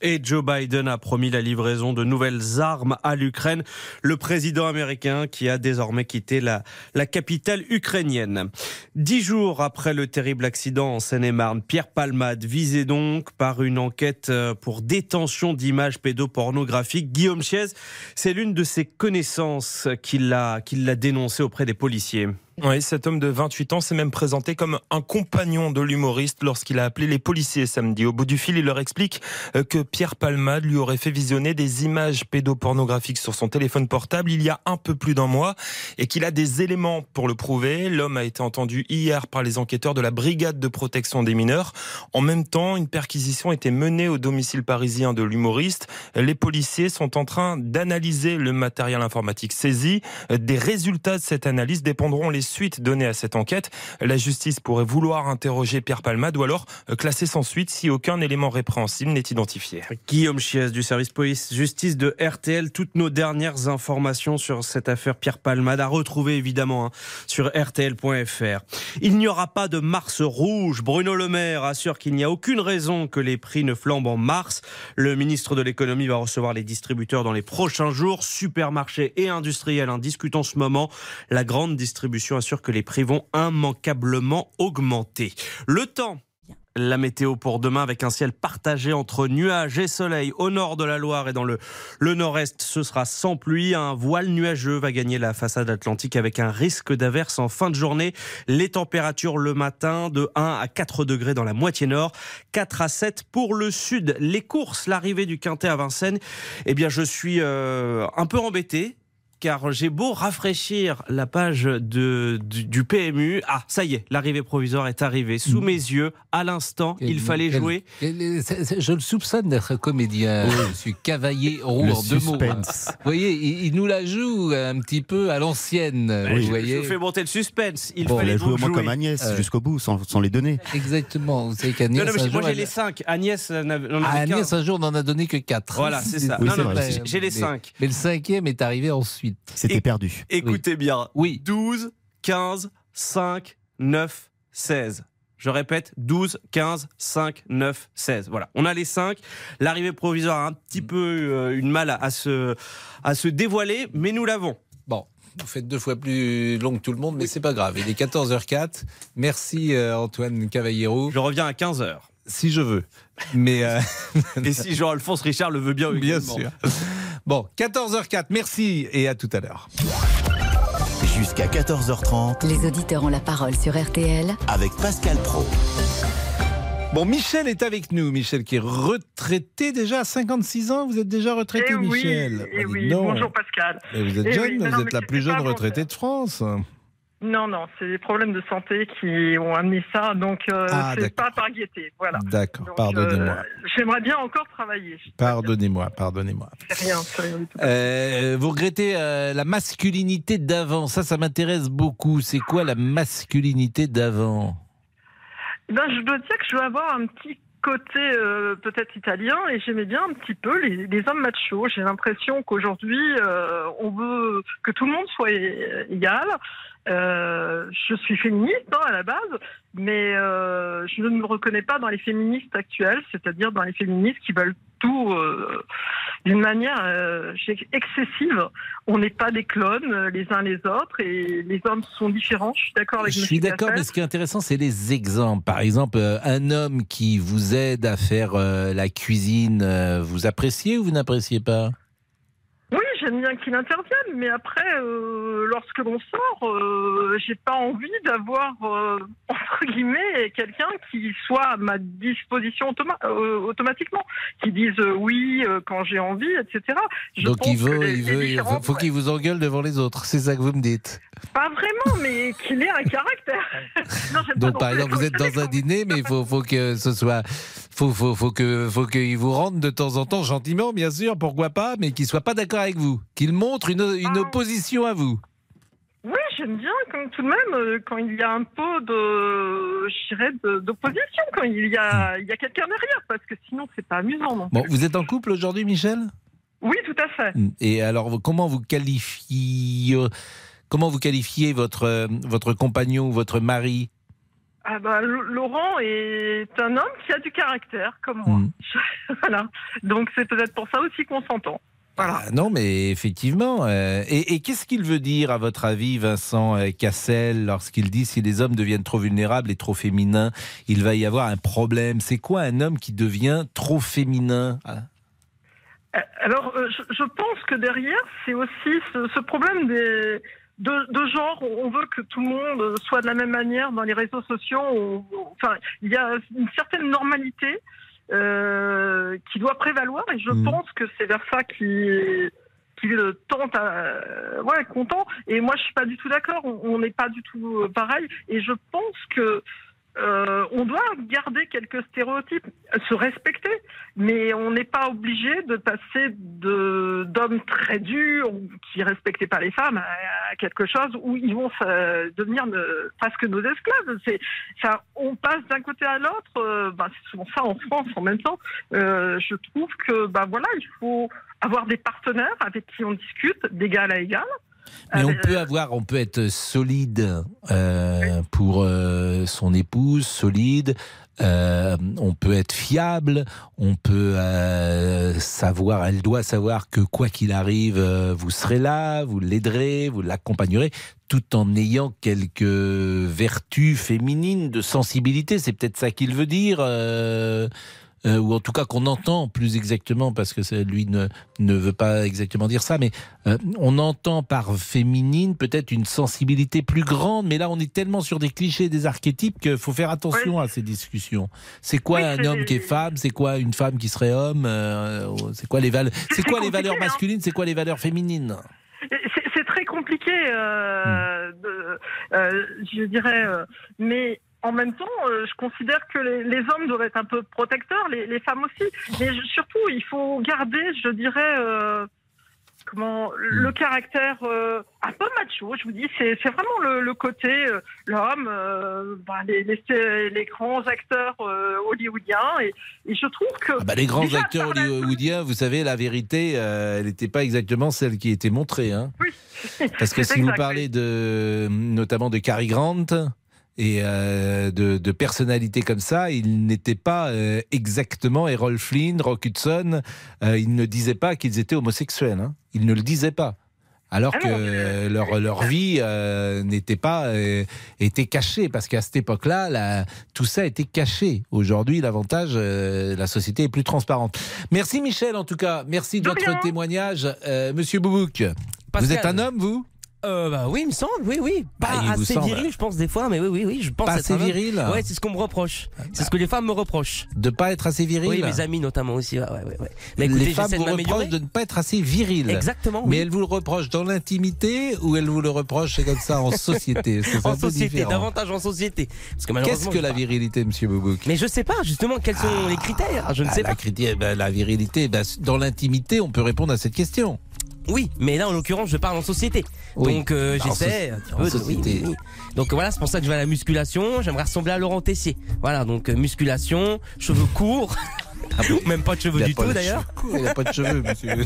Et Joe Biden a promis la livraison de nouvelles armes à l'Ukraine. Le président américain qui a désormais quitté la, la capitale ukrainienne. Dix jours après le terrible accident en Seine-et-Marne, Pierre Palmade visé donc par une enquête euh, pour détention d'images pédopornographiques. Guillaume Chiez, c'est l'une de ses connaissances qui l'a qui l'a dénoncé auprès des policiers. Oui, cet homme de 28 ans s'est même présenté comme un compagnon de l'humoriste lorsqu'il a appelé les policiers samedi. Au bout du fil, il leur explique euh, que Pierre Palmade lui aurait fait visionner des images pédopornographiques sur son téléphone portable il y a un peu plus d'un mois et qu'il a des éléments pour le prouver. L'homme a été entendu hier par les enquêteurs de la brigade de protection des mineurs. En même temps, une perquisition était menée au domicile parisien de l'humoriste. Les policiers sont en train d'analyser le matériel informatique saisi. Des résultats de cette analyse dépendront les suites données à cette enquête? La justice pourrait vouloir interroger Pierre Palmade ou alors classer sans suite si aucun élément répréhensible n'est identifié. Guillaume Chies du service police-justice de RTL. Toutes nos dernières informations sur cette affaire Pierre Palmade à retrouver évidemment hein, sur RTL.fr. Il n'y aura pas de mars rouge. Bruno Le Maire assure qu'il n'y a aucune raison que les prix ne flambent en mars. Le ministre de l'économie va recevoir les distributeurs dans les prochains jours. Supermarchés et industriels en discutent en ce moment. La grande distribution assure que les prix vont immanquablement augmenter. Le temps la météo pour demain avec un ciel partagé entre nuages et soleil au nord de la Loire et dans le, le nord-est. Ce sera sans pluie. Un voile nuageux va gagner la façade atlantique avec un risque d'averse en fin de journée. Les températures le matin de 1 à 4 degrés dans la moitié nord, 4 à 7 pour le sud. Les courses, l'arrivée du Quintet à Vincennes, eh bien je suis euh, un peu embêté car j'ai beau rafraîchir la page de, du, du PMU. Ah, ça y est, l'arrivée provisoire est arrivée sous mes yeux. À l'instant, il fallait Quel- jouer. quel- je le soupçonne d'être comédien. Je suis cavalier roux en deux mots. suspense. Vous voyez, il, il nous la joue un petit peu à l'ancienne. Je- vous je voyez. vous fais monter le suspense. Il Bon, fallait elle a joué donc au moins jouer. comme Agnès, Euh, jusqu'au bout, sans, sans les donner. Exactement. Vous savez qu'Agnès, Non, non, mais un moi j'ai elle- les 5. Agnès Ah, Agnès, 15. un jour, n'en a donné que 4. Voilà, c'est ça. Non, non, mais j'ai- j'ai les cinq. Mais le cinquième est arrivé ensuite. C'était perdu. Écoutez bien. Oui. 12, 15, 5, 9, 16. Je répète, 12, 15, 5, 9, 16. Voilà, on a les 5. L'arrivée provisoire a un petit peu euh, une mal à, à se, à se dévoiler, mais nous l'avons. Bon, vous faites deux fois plus long que tout le monde, mais c'est pas grave. Il est 14h04. Merci euh, Antoine Cavallero. Je reviens à 15h. Si je veux. Mais euh, Et si Jean-Alphonse Richard le veut bien, bien également. sûr. Bon, 14h04. Merci et à tout à l'heure. Jusqu'à 14h30 Les auditeurs ont la parole sur RTL avec Pascal Pro. Bon, Michel est avec nous. Michel qui est retraité déjà à 56 ans. Vous êtes déjà retraité, Eh oui, Michel? eh dis oui. donc. Bonjour Pascal. Mais vous êtes Eh jeune, oui, non, vous êtes la plus jeune retraitée de France. Non, non, c'est des problèmes de santé qui ont amené ça, donc euh, Ah, c'est pas par gaieté. Voilà. D'accord, pardonnez-moi. euh, J'aimerais bien encore travailler. Pardonnez-moi, pardonnez-moi. C'est rien, c'est rien du tout. Euh, vous regrettez euh, la masculinité d'avant. Ça, ça m'intéresse beaucoup. C'est quoi la masculinité d'avant? Ben, je dois dire que je dois avoir un petit côté euh, peut-être italien et j'aimais bien un petit peu les, les hommes machos. J'ai l'impression qu'aujourd'hui, euh, on veut que tout le monde soit égal. Euh, je suis féministe hein, à la base, mais euh, je ne me reconnais pas dans les féministes actuelles, c'est-à-dire dans les féministes qui veulent tout euh, d'une manière excessive. On n'est pas des clones les uns les autres et les hommes sont différents. Je suis d'accord avec Je suis d'accord, mais ce qui est intéressant, c'est les exemples. Par exemple, un homme qui vous aide à faire la cuisine, vous appréciez ou vous n'appréciez pas? Bien qu'il intervienne, mais après, euh, lorsque l'on sort, euh, j'ai pas envie d'avoir euh, entre guillemets quelqu'un qui soit à ma disposition automa- automatiquement, qui dise oui quand j'ai envie, etc. Je Donc il veut, les- il veut, il faut, faut qu'il vous engueule devant les autres. C'est ça que vous me dites. Pas vraiment, mais qu'il ait un caractère. non, Donc par exemple, vous êtes dans un dîner, mais il faut, faut que ce soit, faut, faut, faut que, faut qu'il vous rende de temps en temps gentiment, bien sûr, pourquoi pas, mais qu'il soit pas d'accord avec vous, qu'il montre une, Ah. une opposition à vous. Oui, j'aime bien quand, tout de même euh, quand il y a un peu de, je d'opposition, quand il y a, il y a quelqu'un derrière, parce que sinon c'est pas amusant. Non. Bon, vous êtes en couple aujourd'hui, Michel? Oui, tout à fait. Et alors, comment vous qualifiez, comment vous qualifiez votre, euh, votre compagnon ou votre mari? Ah bah, Laurent est un homme qui a du caractère, comme moi. Mm. voilà. Donc c'est peut-être pour ça aussi qu'on s'entend. Voilà. Ah Non, mais effectivement. euh, et et qu'est-ce qu'il veut dire, à votre avis, Vincent euh, Cassel, lorsqu'il dit si les hommes deviennent trop vulnérables et trop féminins, il va y avoir un problème C'est quoi un homme qui devient trop féminin Euh, Alors, euh, je, pense que derrière, c'est aussi ce, ce problème des, de, de genre. On veut que tout le monde soit de la même manière dans les réseaux sociaux. On- enfin, il y a une certaine normalité euh, qui doit prévaloir, et je Mhm. pense que c'est vers ça qui qui euh, tente à euh, ouais content. Et moi je suis pas du tout d'accord. On n'est pas du tout pareil. Et je pense que euh, on doit garder quelques stéréotypes, se respecter, mais on n'est pas obligé de passer de d'hommes très durs qui respectaient pas les femmes à, quelque chose où ils vont devenir ne- presque nos esclaves. C'est ça, on passe d'un côté à l'autre. euh, ben, c'est souvent ça en France en même temps. Euh, je trouve que ben voilà, il faut avoir des partenaires avec qui on discute d'égal à égal. Mais on peut avoir, on peut être solide euh, pour euh, son épouse, solide. euh, on peut être fiable. On peut savoir, elle doit savoir que quoi qu'il arrive, vous serez là, vous l'aiderez, vous l'accompagnerez, tout en ayant quelques vertus féminines de sensibilité. C'est peut-être ça qu'il veut dire. Euh, ou en tout cas qu'on entend plus exactement, parce que lui ne, ne veut pas exactement dire ça, mais euh, on entend par féminine peut-être une sensibilité plus grande, mais là on est tellement sur des clichés, des archétypes qu'il faut faire attention à ces discussions. C'est quoi Oui, un homme qui est femme? C'est quoi une femme qui serait homme? Euh, C'est quoi les valeurs C'est quoi les valeurs hein. masculines? C'est quoi les valeurs féminines? C'est très compliqué, euh, Hmm. de- euh, je dirais, euh, mais en même temps, euh, je considère que les, les hommes doivent être un peu protecteurs, les, les femmes aussi. Mais je- surtout, il faut garder, je dirais, euh, comment le caractère euh, un peu macho. Je vous dis, c'est vraiment le, le côté l'homme, bah, les, grands acteurs hollywoodiens. Et, et je trouve que Ah bah, Les grands déjà, acteurs hollywoodiens, vous savez, la vérité, elle n'était pas exactement celle qui était montrée. Hein. Parce que si vous parlez de, notamment de Cary Grant et euh, de, de personnalités comme ça, il n'était pas euh, exactement Errol Flynn, Rock Hudson. euh, ils ne disaient pas qu'ils étaient homosexuels. Hein. Ils ne le disaient pas. Alors Ah que leur, leur vie euh, n'était pas euh, était cachée parce qu'à cette époque-là, la- tout ça était caché. Aujourd'hui, l'avantage, euh, la société est plus transparente. Merci Michel, en tout cas, merci de, votre témoignage, Euh, Monsieur Boubouk. Vous êtes un homme, vous? Euh, bah oui, il me semble, oui, oui. Pas Ah, assez semble. viril, je pense, des fois, mais oui, oui, oui, je pense Pas assez viril Ouais, c'est ce qu'on me reproche. C'est ce que les femmes me reprochent. De pas être assez viril Oui, mes amis notamment aussi. Ouais, ouais, ouais, ouais. Mais écoutez, Les femmes vous reprochent de ne pas être assez viril. Exactement, oui. Mais elles vous le reprochent dans l'intimité ou elles vous le reprochent comme ça en société? En société, différent. davantage en société. Parce que Qu'est-ce que la virilité, Monsieur Boubouk? Mais je sais pas justement quels sont les critères. Je ne Ah, sais la, pas. criti- ben, la virilité, ben, dans l'intimité, on peut répondre à cette question. Oui, mais là en l'occurrence, je parle en société. Oui. Donc euh, j'essaie soci- un petit en peu de- société. oui, oui, oui. Donc voilà, c'est pour ça que je vais à la musculation. J'aimerais ressembler à Laurent Tessier. Voilà, donc euh, musculation, cheveux courts. Même pas de cheveux a du tout d'ailleurs. Il n'a pas de cheveux, monsieur.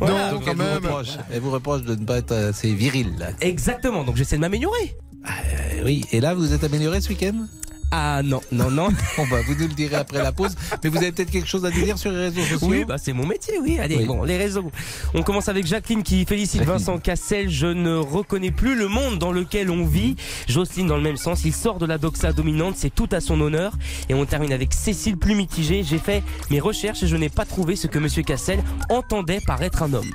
Voilà, Donc, elle, vous reproche, elle vous reproche de ne pas être assez viril. Exactement, donc j'essaie de m'améliorer. Euh, oui, et là, vous êtes amélioré ce week-end? Ah non, non, non. Bon, bah, vous nous le direz après la pause. Mais vous avez peut-être quelque chose à nous dire sur les réseaux sociaux Oui, bah c'est mon métier, oui. Allez, Oui. bon, les réseaux. On commence avec Jacqueline qui félicite Jacqueline. Vincent Cassel. Je ne reconnais plus le monde dans lequel on vit. Jocelyne dans le même sens. Il sort de la doxa dominante, c'est tout à son honneur. Et on termine avec Cécile plus mitigée. J'ai fait mes recherches et je n'ai pas trouvé ce que Monsieur Cassel entendait par être un homme.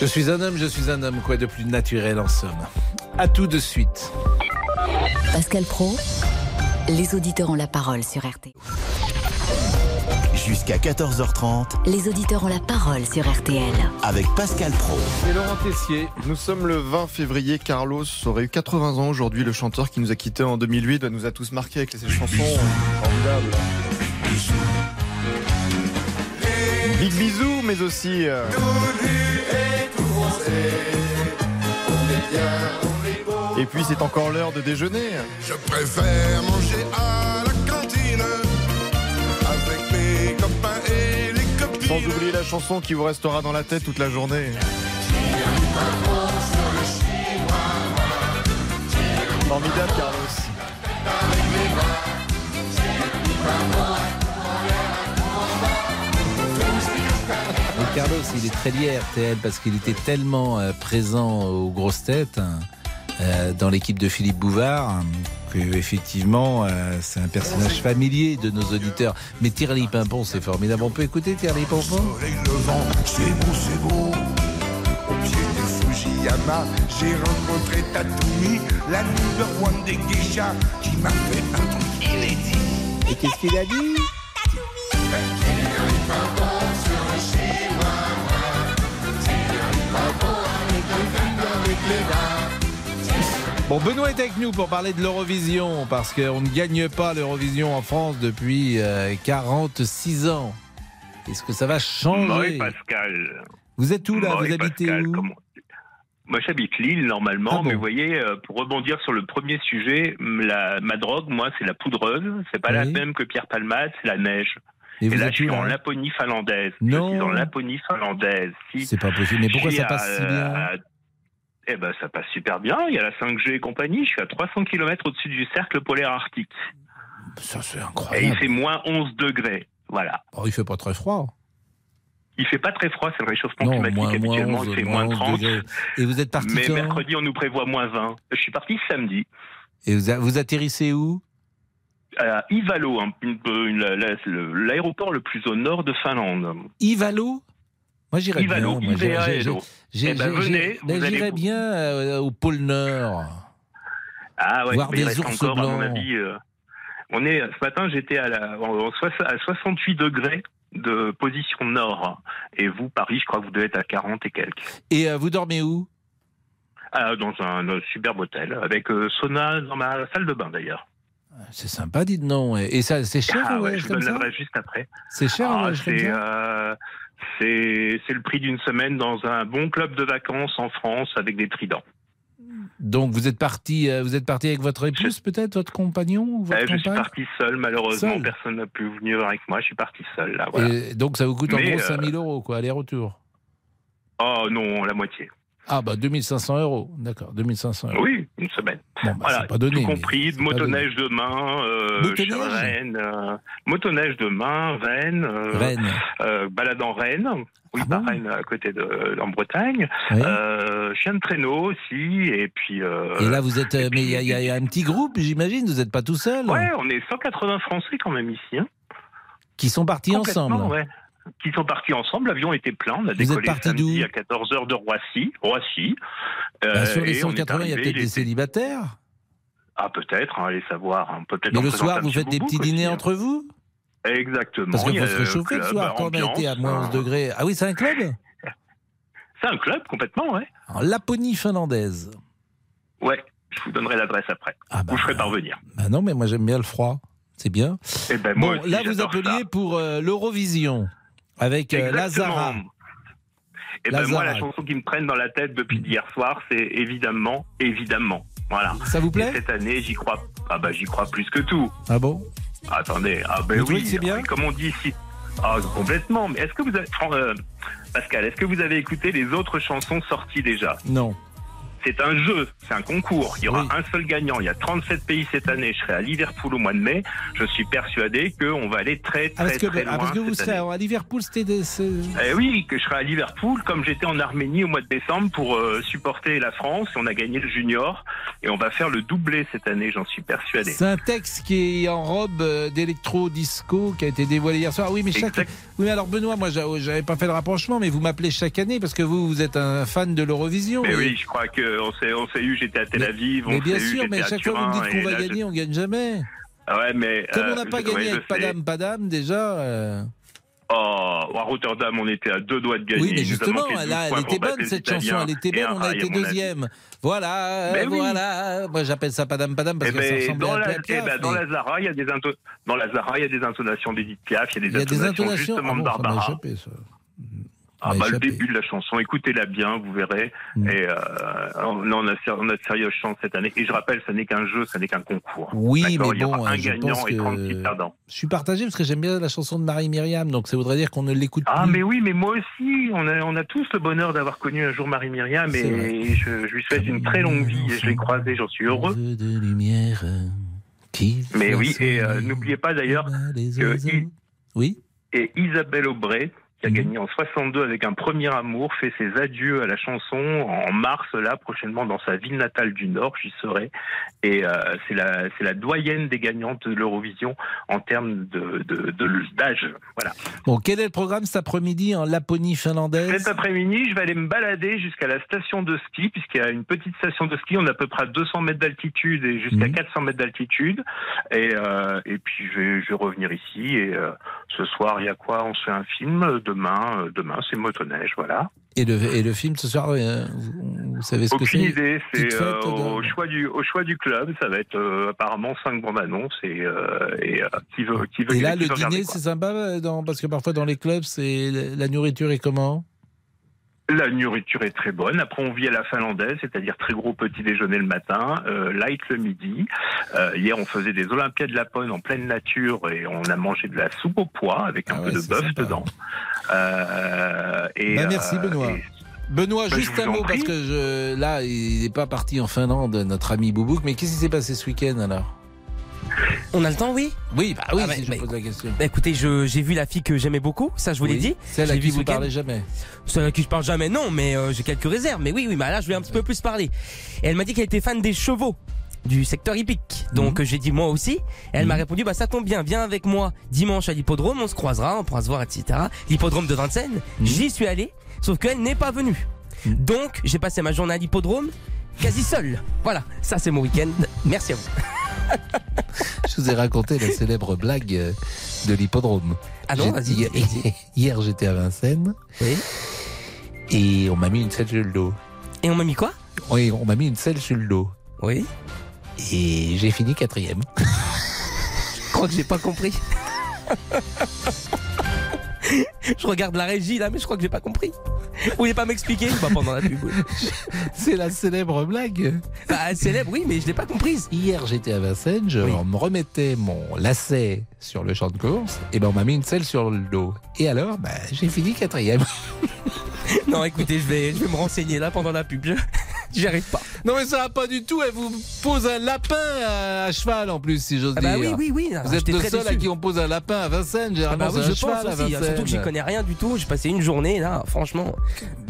Je suis un homme, je suis un homme, quoi de plus naturel en somme? À tout de suite. Pascal Pro, les auditeurs ont la parole sur RT. Jusqu'à 14h30 Les auditeurs ont la parole sur RTL. avec Pascal Pro. Et Laurent Tessier, nous sommes le 20 février. Carlos aurait eu 80 ans aujourd'hui. Le chanteur qui nous a quittés en 2008 nous a tous marqués avec ses chansons formidables. Big bisous, mais aussi. euh, Et puis c'est encore l'heure de déjeuner. Je préfère manger à la cantine avec mes copains et les copines. Sans oublier la chanson qui vous restera dans la tête toute la journée. Formidable, Carlos. Et Carlos, il est très lié à RTL parce qu'il était tellement euh, présent aux grosses têtes hein, euh, dans l'équipe de Philippe Bouvard que effectivement euh, c'est un personnage familier de nos auditeurs. Mais Thierry Pimpon, c'est formidable. On peut écouter Thierry Pimpon? Soleil levant, c'est beau, c'est beau. Au pied du Fujiyama, j'ai rencontré Tatumi, la number one des geishas, qui m'a fait un truc inédit. Et qu'est-ce qu'il a dit? Bon, Benoît est avec nous pour parler de l'Eurovision, parce qu'on ne gagne pas l'Eurovision en France depuis euh, 46 ans. Est-ce que ça va changer Oui, Pascal. Vous êtes où là Vous habitez Pascal, où comment- Moi, j'habite Lille normalement, Ah bon mais vous voyez, euh, pour rebondir sur le premier sujet, la, ma drogue, moi, c'est la poudreuse. C'est pas la même que Pierre Palmade, c'est la neige. Et vous là, êtes je suis en Laponie finlandaise. Non. Je suis en Laponie finlandaise. Si. C'est pas possible. Mais pourquoi ça passe à- si bien? à- Eh ben, ça passe super bien. Il y a la 5G et compagnie. Je suis à 300 km au-dessus du cercle polaire arctique. Ça, c'est Et il incroyable. fait moins 11 degrés. Voilà. Oh, il fait pas très froid. Il fait pas très froid, c'est le réchauffement Non, climatique. moins, moins Habituellement, 11, il fait moins moins 11 30. degrés. Et vous êtes parti Mais quand mercredi, on nous prévoit moins 20. Je suis parti samedi. Et vous, a- vous atterrissez où? À Ivalo, l'aéroport le plus au nord de Finlande. Ivalo? Moi, j'irais bien. Ivalo, Eh ben, venez, ben, J'irais vous- bien euh, au pôle Nord. Ah ouais, Voir il des reste ours encore, à mon blancs. avis. euh, on est, ce matin, j'étais à, la, à 68 degrés de position nord. Et vous, Paris, je crois que vous devez être à 40 et quelques. Et euh, vous dormez où? Ah, dans un, superbe hôtel, avec sauna dans ma salle de bain d'ailleurs. C'est sympa, dites non. Et ça, c'est cher Ah ouais, je vous donne l'adresse juste après. C'est cher Ah, c'est, c'est le prix d'une semaine dans un bon club de vacances en France avec des tridents. Donc vous êtes parti, euh, vous êtes parti avec votre épouse peut-être, votre compagnon votre Eh, je suis parti seul, malheureusement, Seul personne n'a pu venir avec moi, je suis parti seul là. Voilà. Et donc ça vous coûte en Mais, gros euh, 5000 euros, quoi, aller-retour. Oh non, la moitié. Ah bah 2500 euros, d'accord, 2500 euros. Oui, une semaine. Bon, bah, voilà, pas donné. tout compris, motoneige demain, euh, Motoneige Rennes, euh, motoneige demain, Rennes, euh, Rennes. euh, balade en Rennes, oui, pas Rennes, à côté de en Bretagne, Oui. euh, chien de traîneau aussi, et puis. Et là vous êtes, mais il y, a- y y un petit groupe, j'imagine, vous n'êtes pas tout seul Ouais, on est 180 Français quand même ici. Hein. Qui sont partis ensemble. ouais. Qui sont partis ensemble, l'avion était plein, on a êtes décollé samedi à 14h de Roissy. Roissy. Bah, Euh, sur les et on est 180, il y a peut-être des célibataires. Ah peut-être, hein, allez savoir. On peut Mais le soir, vous faites des petits aussi, dîners hein. entre vous? Exactement. Parce qu'il faut se réchauffer le soir quand on a été à moins 11 hein. degrés. Ah oui, c'est un club? C'est un club complètement, ouais. En Laponie finlandaise. Ouais, je vous donnerai l'adresse après. vous ferez parvenir. Bah non, mais moi j'aime bien le froid. C'est bien. Eh ben, moi bon, aussi, là vous appeliez ça. pour euh, l'Eurovision avec euh. Lazara. Et ben moi, la chanson qui me traîne dans la tête depuis hier soir, c'est évidemment, évidemment. Voilà. Ça vous plaît Et Cette année, j'y crois. Ah bah j'y crois plus que tout. Ah bon Attendez, ah ben oui. c'est bien Comme on dit ici. Ah complètement. Mais est-ce que vous avez, euh, Pascal, est-ce que vous avez écouté les autres chansons sorties déjà? Non. C'est un jeu, c'est un concours. Il y aura un seul gagnant. Il y a 37 pays cette année. Je serai à Liverpool au mois de mai. Je suis persuadé qu'on va aller très Ah, très parce que, très ah, loin. parce que vous cette serez à Liverpool, c'était des. Eh oui, que je serai à Liverpool, comme j'étais en Arménie au mois de décembre pour euh, supporter la France. On a gagné le junior. Et on va faire le doublé cette année, j'en suis persuadé. C'est un texte qui est en robe euh, d'électro-disco qui a été dévoilé hier soir. Oui, mais chaque. Oui, mais alors Benoît, moi j'a- j'avais pas fait le rapprochement, mais vous m'appelez chaque année parce que vous, vous êtes un fan de l'Eurovision. Mais Et- oui, je crois s'est, on s'est eu, j'étais à Tel Aviv, on Mais bien s'est eu, sûr, mais à chaque fois vous me dites qu'on va là, je- gagner, on gagne jamais. Ah Ouais, mais. Comme euh, on n'a pas gagné ouais, avec. Padam Padam, déjà. euh, Oh, à Rotterdam, on était à deux doigts de gagner. Oui, mais justement, manqué 12 là, elle était bonne cette chanson, elle était un on a été deuxième. Voilà, oui. voilà. Moi j'appelle ça Padam Padam parce Eh que ça ben, ressemblait dans, à la, Piaf, eh ben, dans mais- la Zara, il y a des dans la Zara, il y a des intonations d'Edith Piaf, il y a des intonations justement Ah de Barbara. Ah bah, le début de la chanson, écoutez-la bien, vous verrez. Mm. Et euh, on, on a, on a de sérieuses chances cette année. Et je rappelle, ça n'est qu'un jeu, ça n'est qu'un concours. Oui, mais Il y aura bon, un je gagnant pense et que 36 perdants. je suis partagé parce que j'aime bien la chanson de Marie-Myriam, donc ça voudrait dire qu'on ne l'écoute Ah plus. mais oui, mais moi aussi, on a, on a tous le bonheur d'avoir connu un jour Marie-Myriam C'est vrai. et je, je lui souhaite une très longue vie et je l'ai croisée, j'en suis heureux. de lumière qui Mais oui, et euh, n'oubliez pas d'ailleurs les que oiseaux. I- Oui. et Isabelle Aubray, qui a gagné en 62 avec un premier amour, fait ses adieux à la chanson en mars, là, prochainement dans sa ville natale du Nord, j'y serai. Et euh, c'est la, la doyenne des gagnantes de l'Eurovision en termes de, d'âge. Voilà. Bon, quel est le programme cet après-midi en Laponie finlandaise? Cet après-midi, je vais aller me balader jusqu'à la station de ski, puisqu'il y a une petite station de ski. On a à peu près à 200 mètres d'altitude et jusqu'à Mhm. 400 mètres d'altitude. Et, euh, et puis, je vais, je vais revenir ici. Et euh, ce soir, il y a quoi? On se fait un film. Demain, euh, demain c'est motoneige, voilà. et le, et le film ce soir, euh, vous, vous savez ce que c'est Aucune idée. C'est euh, au, de- choix du, au choix du club. Ça va être euh, apparemment cinq bandes annonces. Et, euh, et qui veut, qui veut, Et là, le dîner, c'est sympa dans- parce que parfois dans les clubs, c'est la nourriture est comment? La nourriture est très bonne. Après, on vit à la finlandaise, c'est-à-dire très gros petit déjeuner le matin, euh, light le midi. Euh, hier, on faisait des Olympiades de Lapone en pleine nature et on a mangé de la soupe au pois avec un Ah peu de bœuf dedans. Euh, et, Bah, merci, Benoît. et- Benoît, Bah, juste un mot parce que je, là, il n'est pas parti en Finlande, notre ami Boubouk. Mais qu'est-ce qui s'est passé ce week-end alors? On a le temps, oui Oui, bah oui, Ah, si bah, je pose la question. Bah, écoutez, j'ai vu la fille que j'aimais beaucoup, ça je vous l'ai dit. Celle à qui vous parlez jamais. Celle à qui je parle jamais, non, mais euh, j'ai quelques réserves. Mais oui, oui, mais là je vais un petit peu plus parler. Et elle m'a dit qu'elle était fan des chevaux du secteur hippique. Donc Mhm. j'ai dit moi aussi. Et elle m'a répondu bah ça tombe bien, viens avec moi dimanche à l'hippodrome, on se croisera, on pourra se voir, etc. L'hippodrome de Vincennes. Mhm. J'y suis allé, sauf qu'elle n'est pas venue. Donc j'ai passé ma journée à l'hippodrome quasi seul. Voilà, ça c'est mon week-end. Merci à vous. Je vous ai raconté la célèbre blague euh, de l'hippodrome. Ah non, vas-y, Hier, vas-y. hier, j'étais à Vincennes. Et on m'a mis une selle sur le dos. Et on m'a mis quoi? Oui, on m'a mis une selle sur le dos. Oui. Et j'ai fini quatrième. Je crois que j'ai pas compris. je regarde la régie là, mais je crois que j'ai pas compris. Vous voulez pas m'expliquer Bah pendant la pub. C'est la célèbre blague. Bah célèbre, oui, mais je l'ai pas comprise. Hier, j'étais à Vincennes, je Oui. me remettais mon lacet sur le champ de course, et ben on m'a mis une selle sur le dos. Et alors, bah, j'ai fini quatrième. Non, écoutez, je vais, je vais me renseigner là pendant la pub. J'y arrive pas. Non mais ça va pas du tout, elle vous pose un lapin à, à cheval en plus, si j'ose Ah bah dire. oui, oui, oui. Vous êtes J'étais le seul à qui on pose un lapin à Vincennes, Ah généralement bah oui, je cheval pense à aussi. Vincennes. Surtout que j'y connais rien du tout. J'ai passé une journée là, franchement.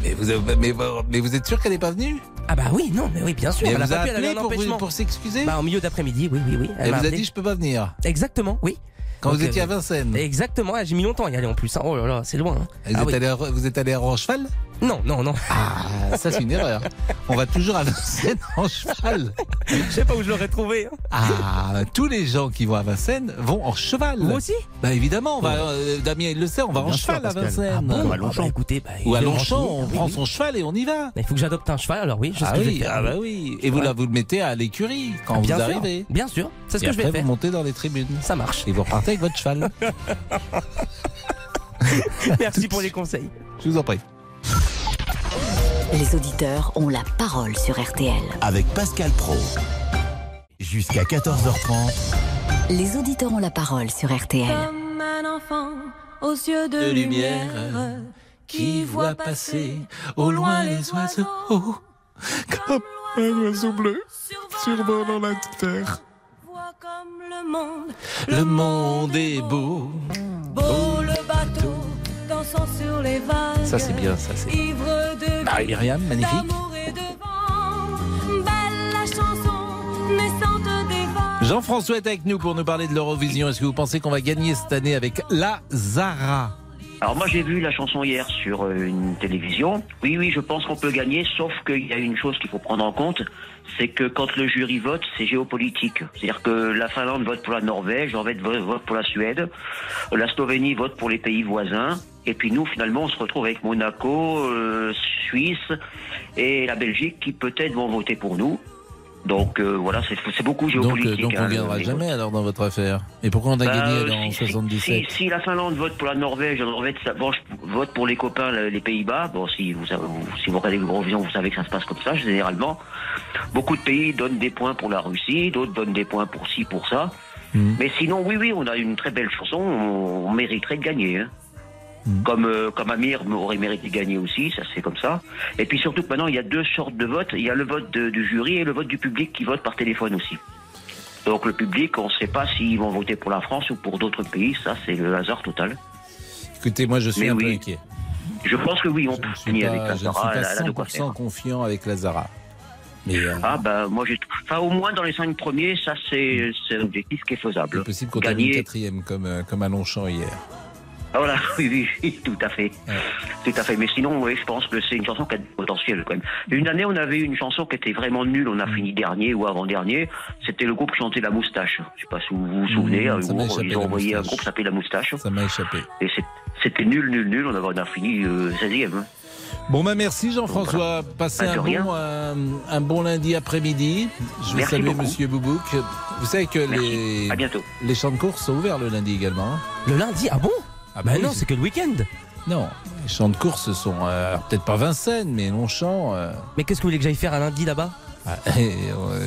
Mais vous, avez- mais, vous- mais vous êtes sûr qu'elle n'est pas venue? Ah bah oui, non, mais oui, bien sûr. Mais elle a vous a elle appelé pour, pour s'excuser? Bah en milieu d'après-midi, oui, oui, oui. Elle vous a dit je peux pas venir. Exactement, oui. Quand Donc, vous étiez à Vincennes. Exactement, j'ai mis longtemps à y aller en plus. hein. Oh là là, c'est loin. hein. Vous, Ah êtes oui. allé à, vous êtes allé à cheval Non, non, non. Ah, ça c'est une erreur. On va toujours à Vincennes en cheval. Je sais pas où je l'aurais trouvé. hein. Ah, tous les gens qui vont à Vincennes vont en cheval. Vous aussi Bah évidemment, on va, euh, Damien il le sait, on va en sûr, cheval à Pascal. Vincennes. Ah bon, Ah bah, écoutez, bah, Ou à Longchamp, on prend oui. son cheval et on y va. Il faut que j'adopte un cheval, alors oui, je sais Ah ce que je oui, vais faire. ah bah oui. Et vous, là, vous le mettez à l'écurie quand vous Bien sûr, arrivez. Bien sûr, c'est ce Et que je vais après, faire. vous montez dans les tribunes. Ça marche. Et vous repartez avec votre cheval. Merci pour les conseils. Je vous en prie. Les auditeurs ont la parole sur RTL. Avec Pascal Pro. Jusqu'à 14h30. Les auditeurs ont la parole sur RTL. Comme un enfant aux yeux de, De lumière, lumière qui voit passer au loin les oiseaux. Comme un oiseau bleu survolant la terre. voit comme le monde, Le monde est beau. beau le Ça, c'est bien, ça, c'est- Ivre de Marie-Myriam, magnifique. Jean-François est avec nous pour nous parler de l'Eurovision. Est-ce que vous pensez qu'on va gagner cette année avec la Zara? Alors moi j'ai vu la chanson hier sur euh, une télévision. Oui oui je pense qu'on peut gagner sauf qu'il y a une chose qu'il faut prendre en compte, c'est que quand le jury vote c'est géopolitique. C'est-à-dire que la Finlande vote pour la Norvège, Norvège vote pour la Suède, la Slovénie vote pour les pays voisins. Et puis nous finalement on se retrouve avec Monaco, euh, Suisse et la Belgique qui peut-être vont voter pour nous. Donc euh, voilà c'est beaucoup Donc, euh, géopolitique. donc on hein, ne viendra les jamais alors dans votre affaire. Et pourquoi on a bah, gagné euh, alors en si, si- 77 Si, si la Finlande vote pour la Norvège, la Norvège ça- bon, vote pour les copains, le- les Pays-Bas. Bon, si vous, si vous regardez l'Eurovision, vous savez que ça se passe comme ça, généralement. Beaucoup de pays donnent des points pour la Russie, d'autres donnent des points pour ci, pour ça. Mhm. Mais sinon, oui, oui, on a une très belle chanson, on, on mériterait de gagner. hein. Mhm. Comme, euh, comme Amir aurait mérité de gagner aussi, ça c'est comme ça. Et puis surtout que maintenant, il y a deux sortes de votes. Il y a le vote de- du jury et le vote du public qui vote par téléphone aussi. Donc le public, on ne sait pas s'ils vont voter pour la France ou pour d'autres pays. Ça, c'est le hasard total. Écoutez, moi je suis Mais un peu inquiet. Je pense que oui, on Je peut pas, avec la je ne suis pas Elle a de quoi 100% faire. confiant avec la Zara. Mais euh, Ah bah moi j'ai, enfin au moins dans les cinq premiers, ça c'est c'est un objectif qui est faisable. c'est possible qu'on termine quatrième comme, euh, comme à Longchamp hier. Ah, voilà, oui, oui, oui, tout à fait, tout à fait. Mais sinon, oui, je pense que c'est une chanson qui a du potentiel quand même. Une année, on avait une chanson qui était vraiment nulle. On a Mm. fini dernier ou avant dernier. C'était le groupe qui chantait La Moustache. Je sais pas si vous vous souvenez. Mmh, ça ils ont La envoyé un Moustache. groupe qui s'appelait La Moustache. Ça m'a échappé. Et c'était nul, nul, nul. On, avait, on a fini euh, 16e. hein. Bon bah merci Jean-François. Passez Bah, de un bon, un, un bon lundi après-midi. Je saluer beaucoup. Monsieur Boubouk. Vous savez que les, À bientôt. les champs de course sont ouverts le lundi également. hein. Le lundi, ah bon? Ah Bah oui, non, c'est- que le week-end. Non, Les champs de course sont euh, peut-être pas Vincennes, mais Longchamp. euh, Mais qu'est-ce que vous voulez que j'aille faire un lundi là-bas? Ah, euh,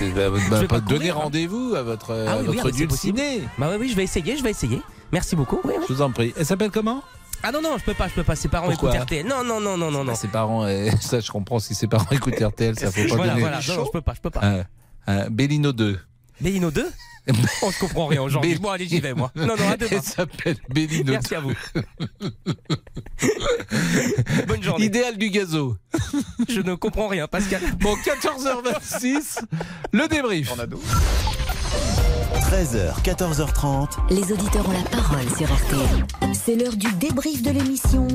je vais bah, pas donner rendez-vous à votre, Ah à oui, oui, votre ah, mais c'est lieu de possible. ciné. Bah oui, oui, je vais essayer, je vais essayer. Merci beaucoup. Oui. Je vous en prie. Elle s'appelle comment? Ah non, non, je peux pas, je peux pas. Ses parents Pourquoi écoutent RTL. Non, non, non, non, non, non. Ses parents, euh, ça je comprends si ses parents écoutent RTL, ça faut pas Voilà, donner. voilà. Non, non, je peux pas, je peux pas. Euh, euh, Bellino 2. Bellino 2 On se comprend rien aujourd'hui. Bon, allez, j'y vais, moi. Non, non, à demain. Elle s'appelle Bellino Merci 2. à vous. Bonne journée. Idéal du gazo. Je ne comprends rien, Pascal. Bon, 14h26, le débrief. 13h, 14h30. Les auditeurs ont la parole sur RTL. C'est l'heure du débrief de l'émission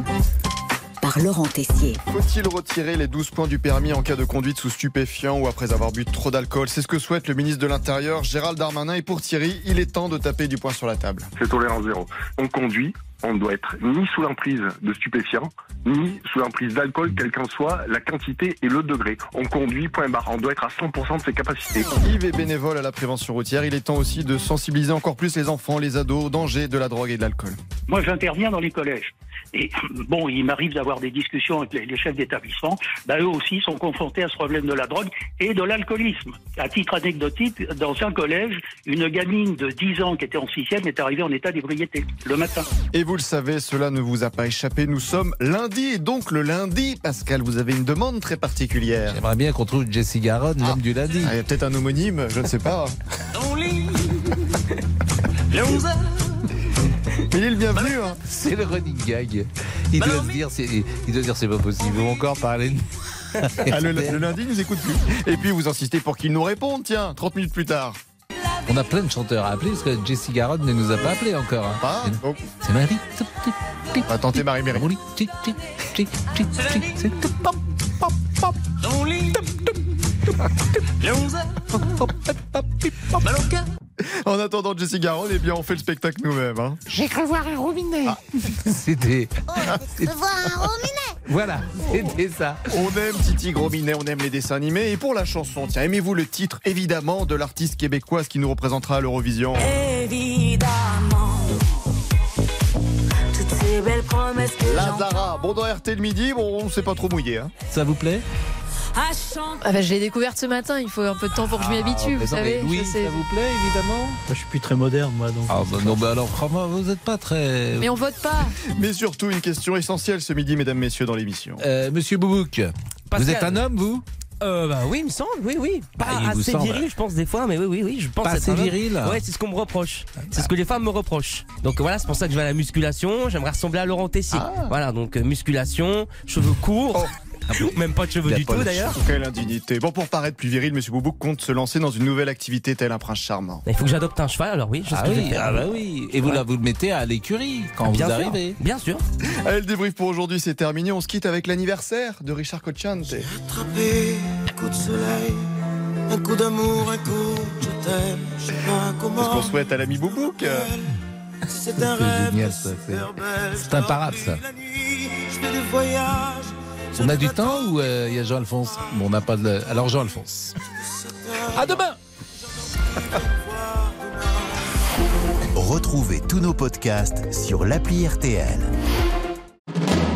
par Laurent Tessier. Faut-il retirer les 12 points du permis en cas de conduite sous stupéfiant ou après avoir bu trop d'alcool? C'est ce que souhaite le ministre de l'Intérieur, Gérald Darmanin. Et pour Thierry, il est temps de taper du poing sur la table. C'est tolérance zéro. On conduit, on ne doit être ni sous l'emprise de stupéfiants, ni sous l'emprise d'alcool, quelle qu'en soit la quantité et le degré. On conduit, point barre. On doit être à 100% de ses capacités. Yves est bénévole à la prévention routière. Il est temps aussi de sensibiliser encore plus les enfants, les ados au danger de la drogue et de l'alcool. Moi, j'interviens dans les collèges. Et bon, il m'arrive d'avoir des discussions avec les, chefs d'établissement. Ben, eux aussi sont confrontés à ce problème de la drogue et de l'alcoolisme. À titre anecdotique, dans un collège, une gamine de 10 ans qui était en sixième est arrivée en état d'ébriété le matin. Et vous le savez, cela ne vous a pas échappé. Nous sommes lundi et donc le lundi, Pascal, vous avez une demande très particulière. J'aimerais bien qu'on trouve Jesse Garonne, l'homme du lundi. Ah, Il y a peut-être un homonyme, je ne sais pas. Il est le bienvenu. Hein. C'est le running gag. Il doit se dire, c'est, il doit se dire, c'est pas possible. Ils vont encore parler de Ah, le, le lundi, il nous écoute plus. Et puis vous insistez pour qu'il nous réponde, tiens, 30 minutes plus tard. On a plein de chanteurs à appeler parce que Jesse Garonne ne nous a pas appelé encore. hein. Ah, C'est Marie. on va tenter Marie-Méry. En attendant Jesse Garonne, eh bien, on fait le spectacle nous-mêmes. Hein. J'ai cru voir un robinet. C'était. Je vois un robinet. Voilà, c'était ça. On aime Titi Grominet, on aime les dessins animés. Et pour la chanson, tiens, aimez-vous le titre, évidemment, de l'artiste québécoise qui nous représentera à l'Eurovision Évidemment. Toutes ces belles promesses que Lazara. Bon, dans RT le midi, bon, on s'est pas trop mouillé. Hein. Ça vous plaît? Ah bah, je l'ai découverte ce matin, il faut un peu de temps pour que je m'y habitue, vous savez. Louis, je sais. ça vous plaît évidemment Je suis plus très moderne, moi. Donc. Ah bah non, bah alors, franchement, vous n'êtes pas très. Mais on vote pas. Mais surtout, une question essentielle ce midi, mesdames, messieurs, dans l'émission. Euh, Monsieur Boubouk, vous êtes un homme, vous? Euh, bah oui, il me semble, oui, oui. Pas Ah, assez semble. viril, je pense, des fois, mais oui, oui, oui, je pense Pas assez viril Ouais, c'est ce qu'on me reproche. C'est ce que les femmes me reprochent. Donc voilà, c'est pour ça que je vais à la musculation. J'aimerais ressembler à Laurent Tessier. Ah. Voilà, donc euh, musculation, cheveux courts. Même pas de cheveux du tout d'ailleurs. Quelle indignité. Bon, pour paraître plus viril, Monsieur Boubouk compte se lancer dans une nouvelle activité tel un prince charmant. Il faut que j'adopte un cheval, alors oui, je sais Ah ce que je oui, vais faire. ah bah oui. Et vous, là, vous le mettez à l'écurie quand Bien vous sûr, arrivez. Bien sûr. Allez, le débrief pour aujourd'hui, c'est terminé. On se quitte avec l'anniversaire de Richard Cochante. Attrapé, un coup de soleil, un coup d'amour, un coup de je t'aime. Je sais pas Qu'est-ce qu'on comment. souhaite à l'ami Boubouk C'est un rêve génial, ça, c'est- c'est imparable, ça. La nuit, je fais des voyages. On a du temps ou euh, il y a Jean-Alphonse? Bon, on n'a pas de. Alors, Jean-Alphonse. À demain Retrouvez tous nos podcasts sur l'appli RTL.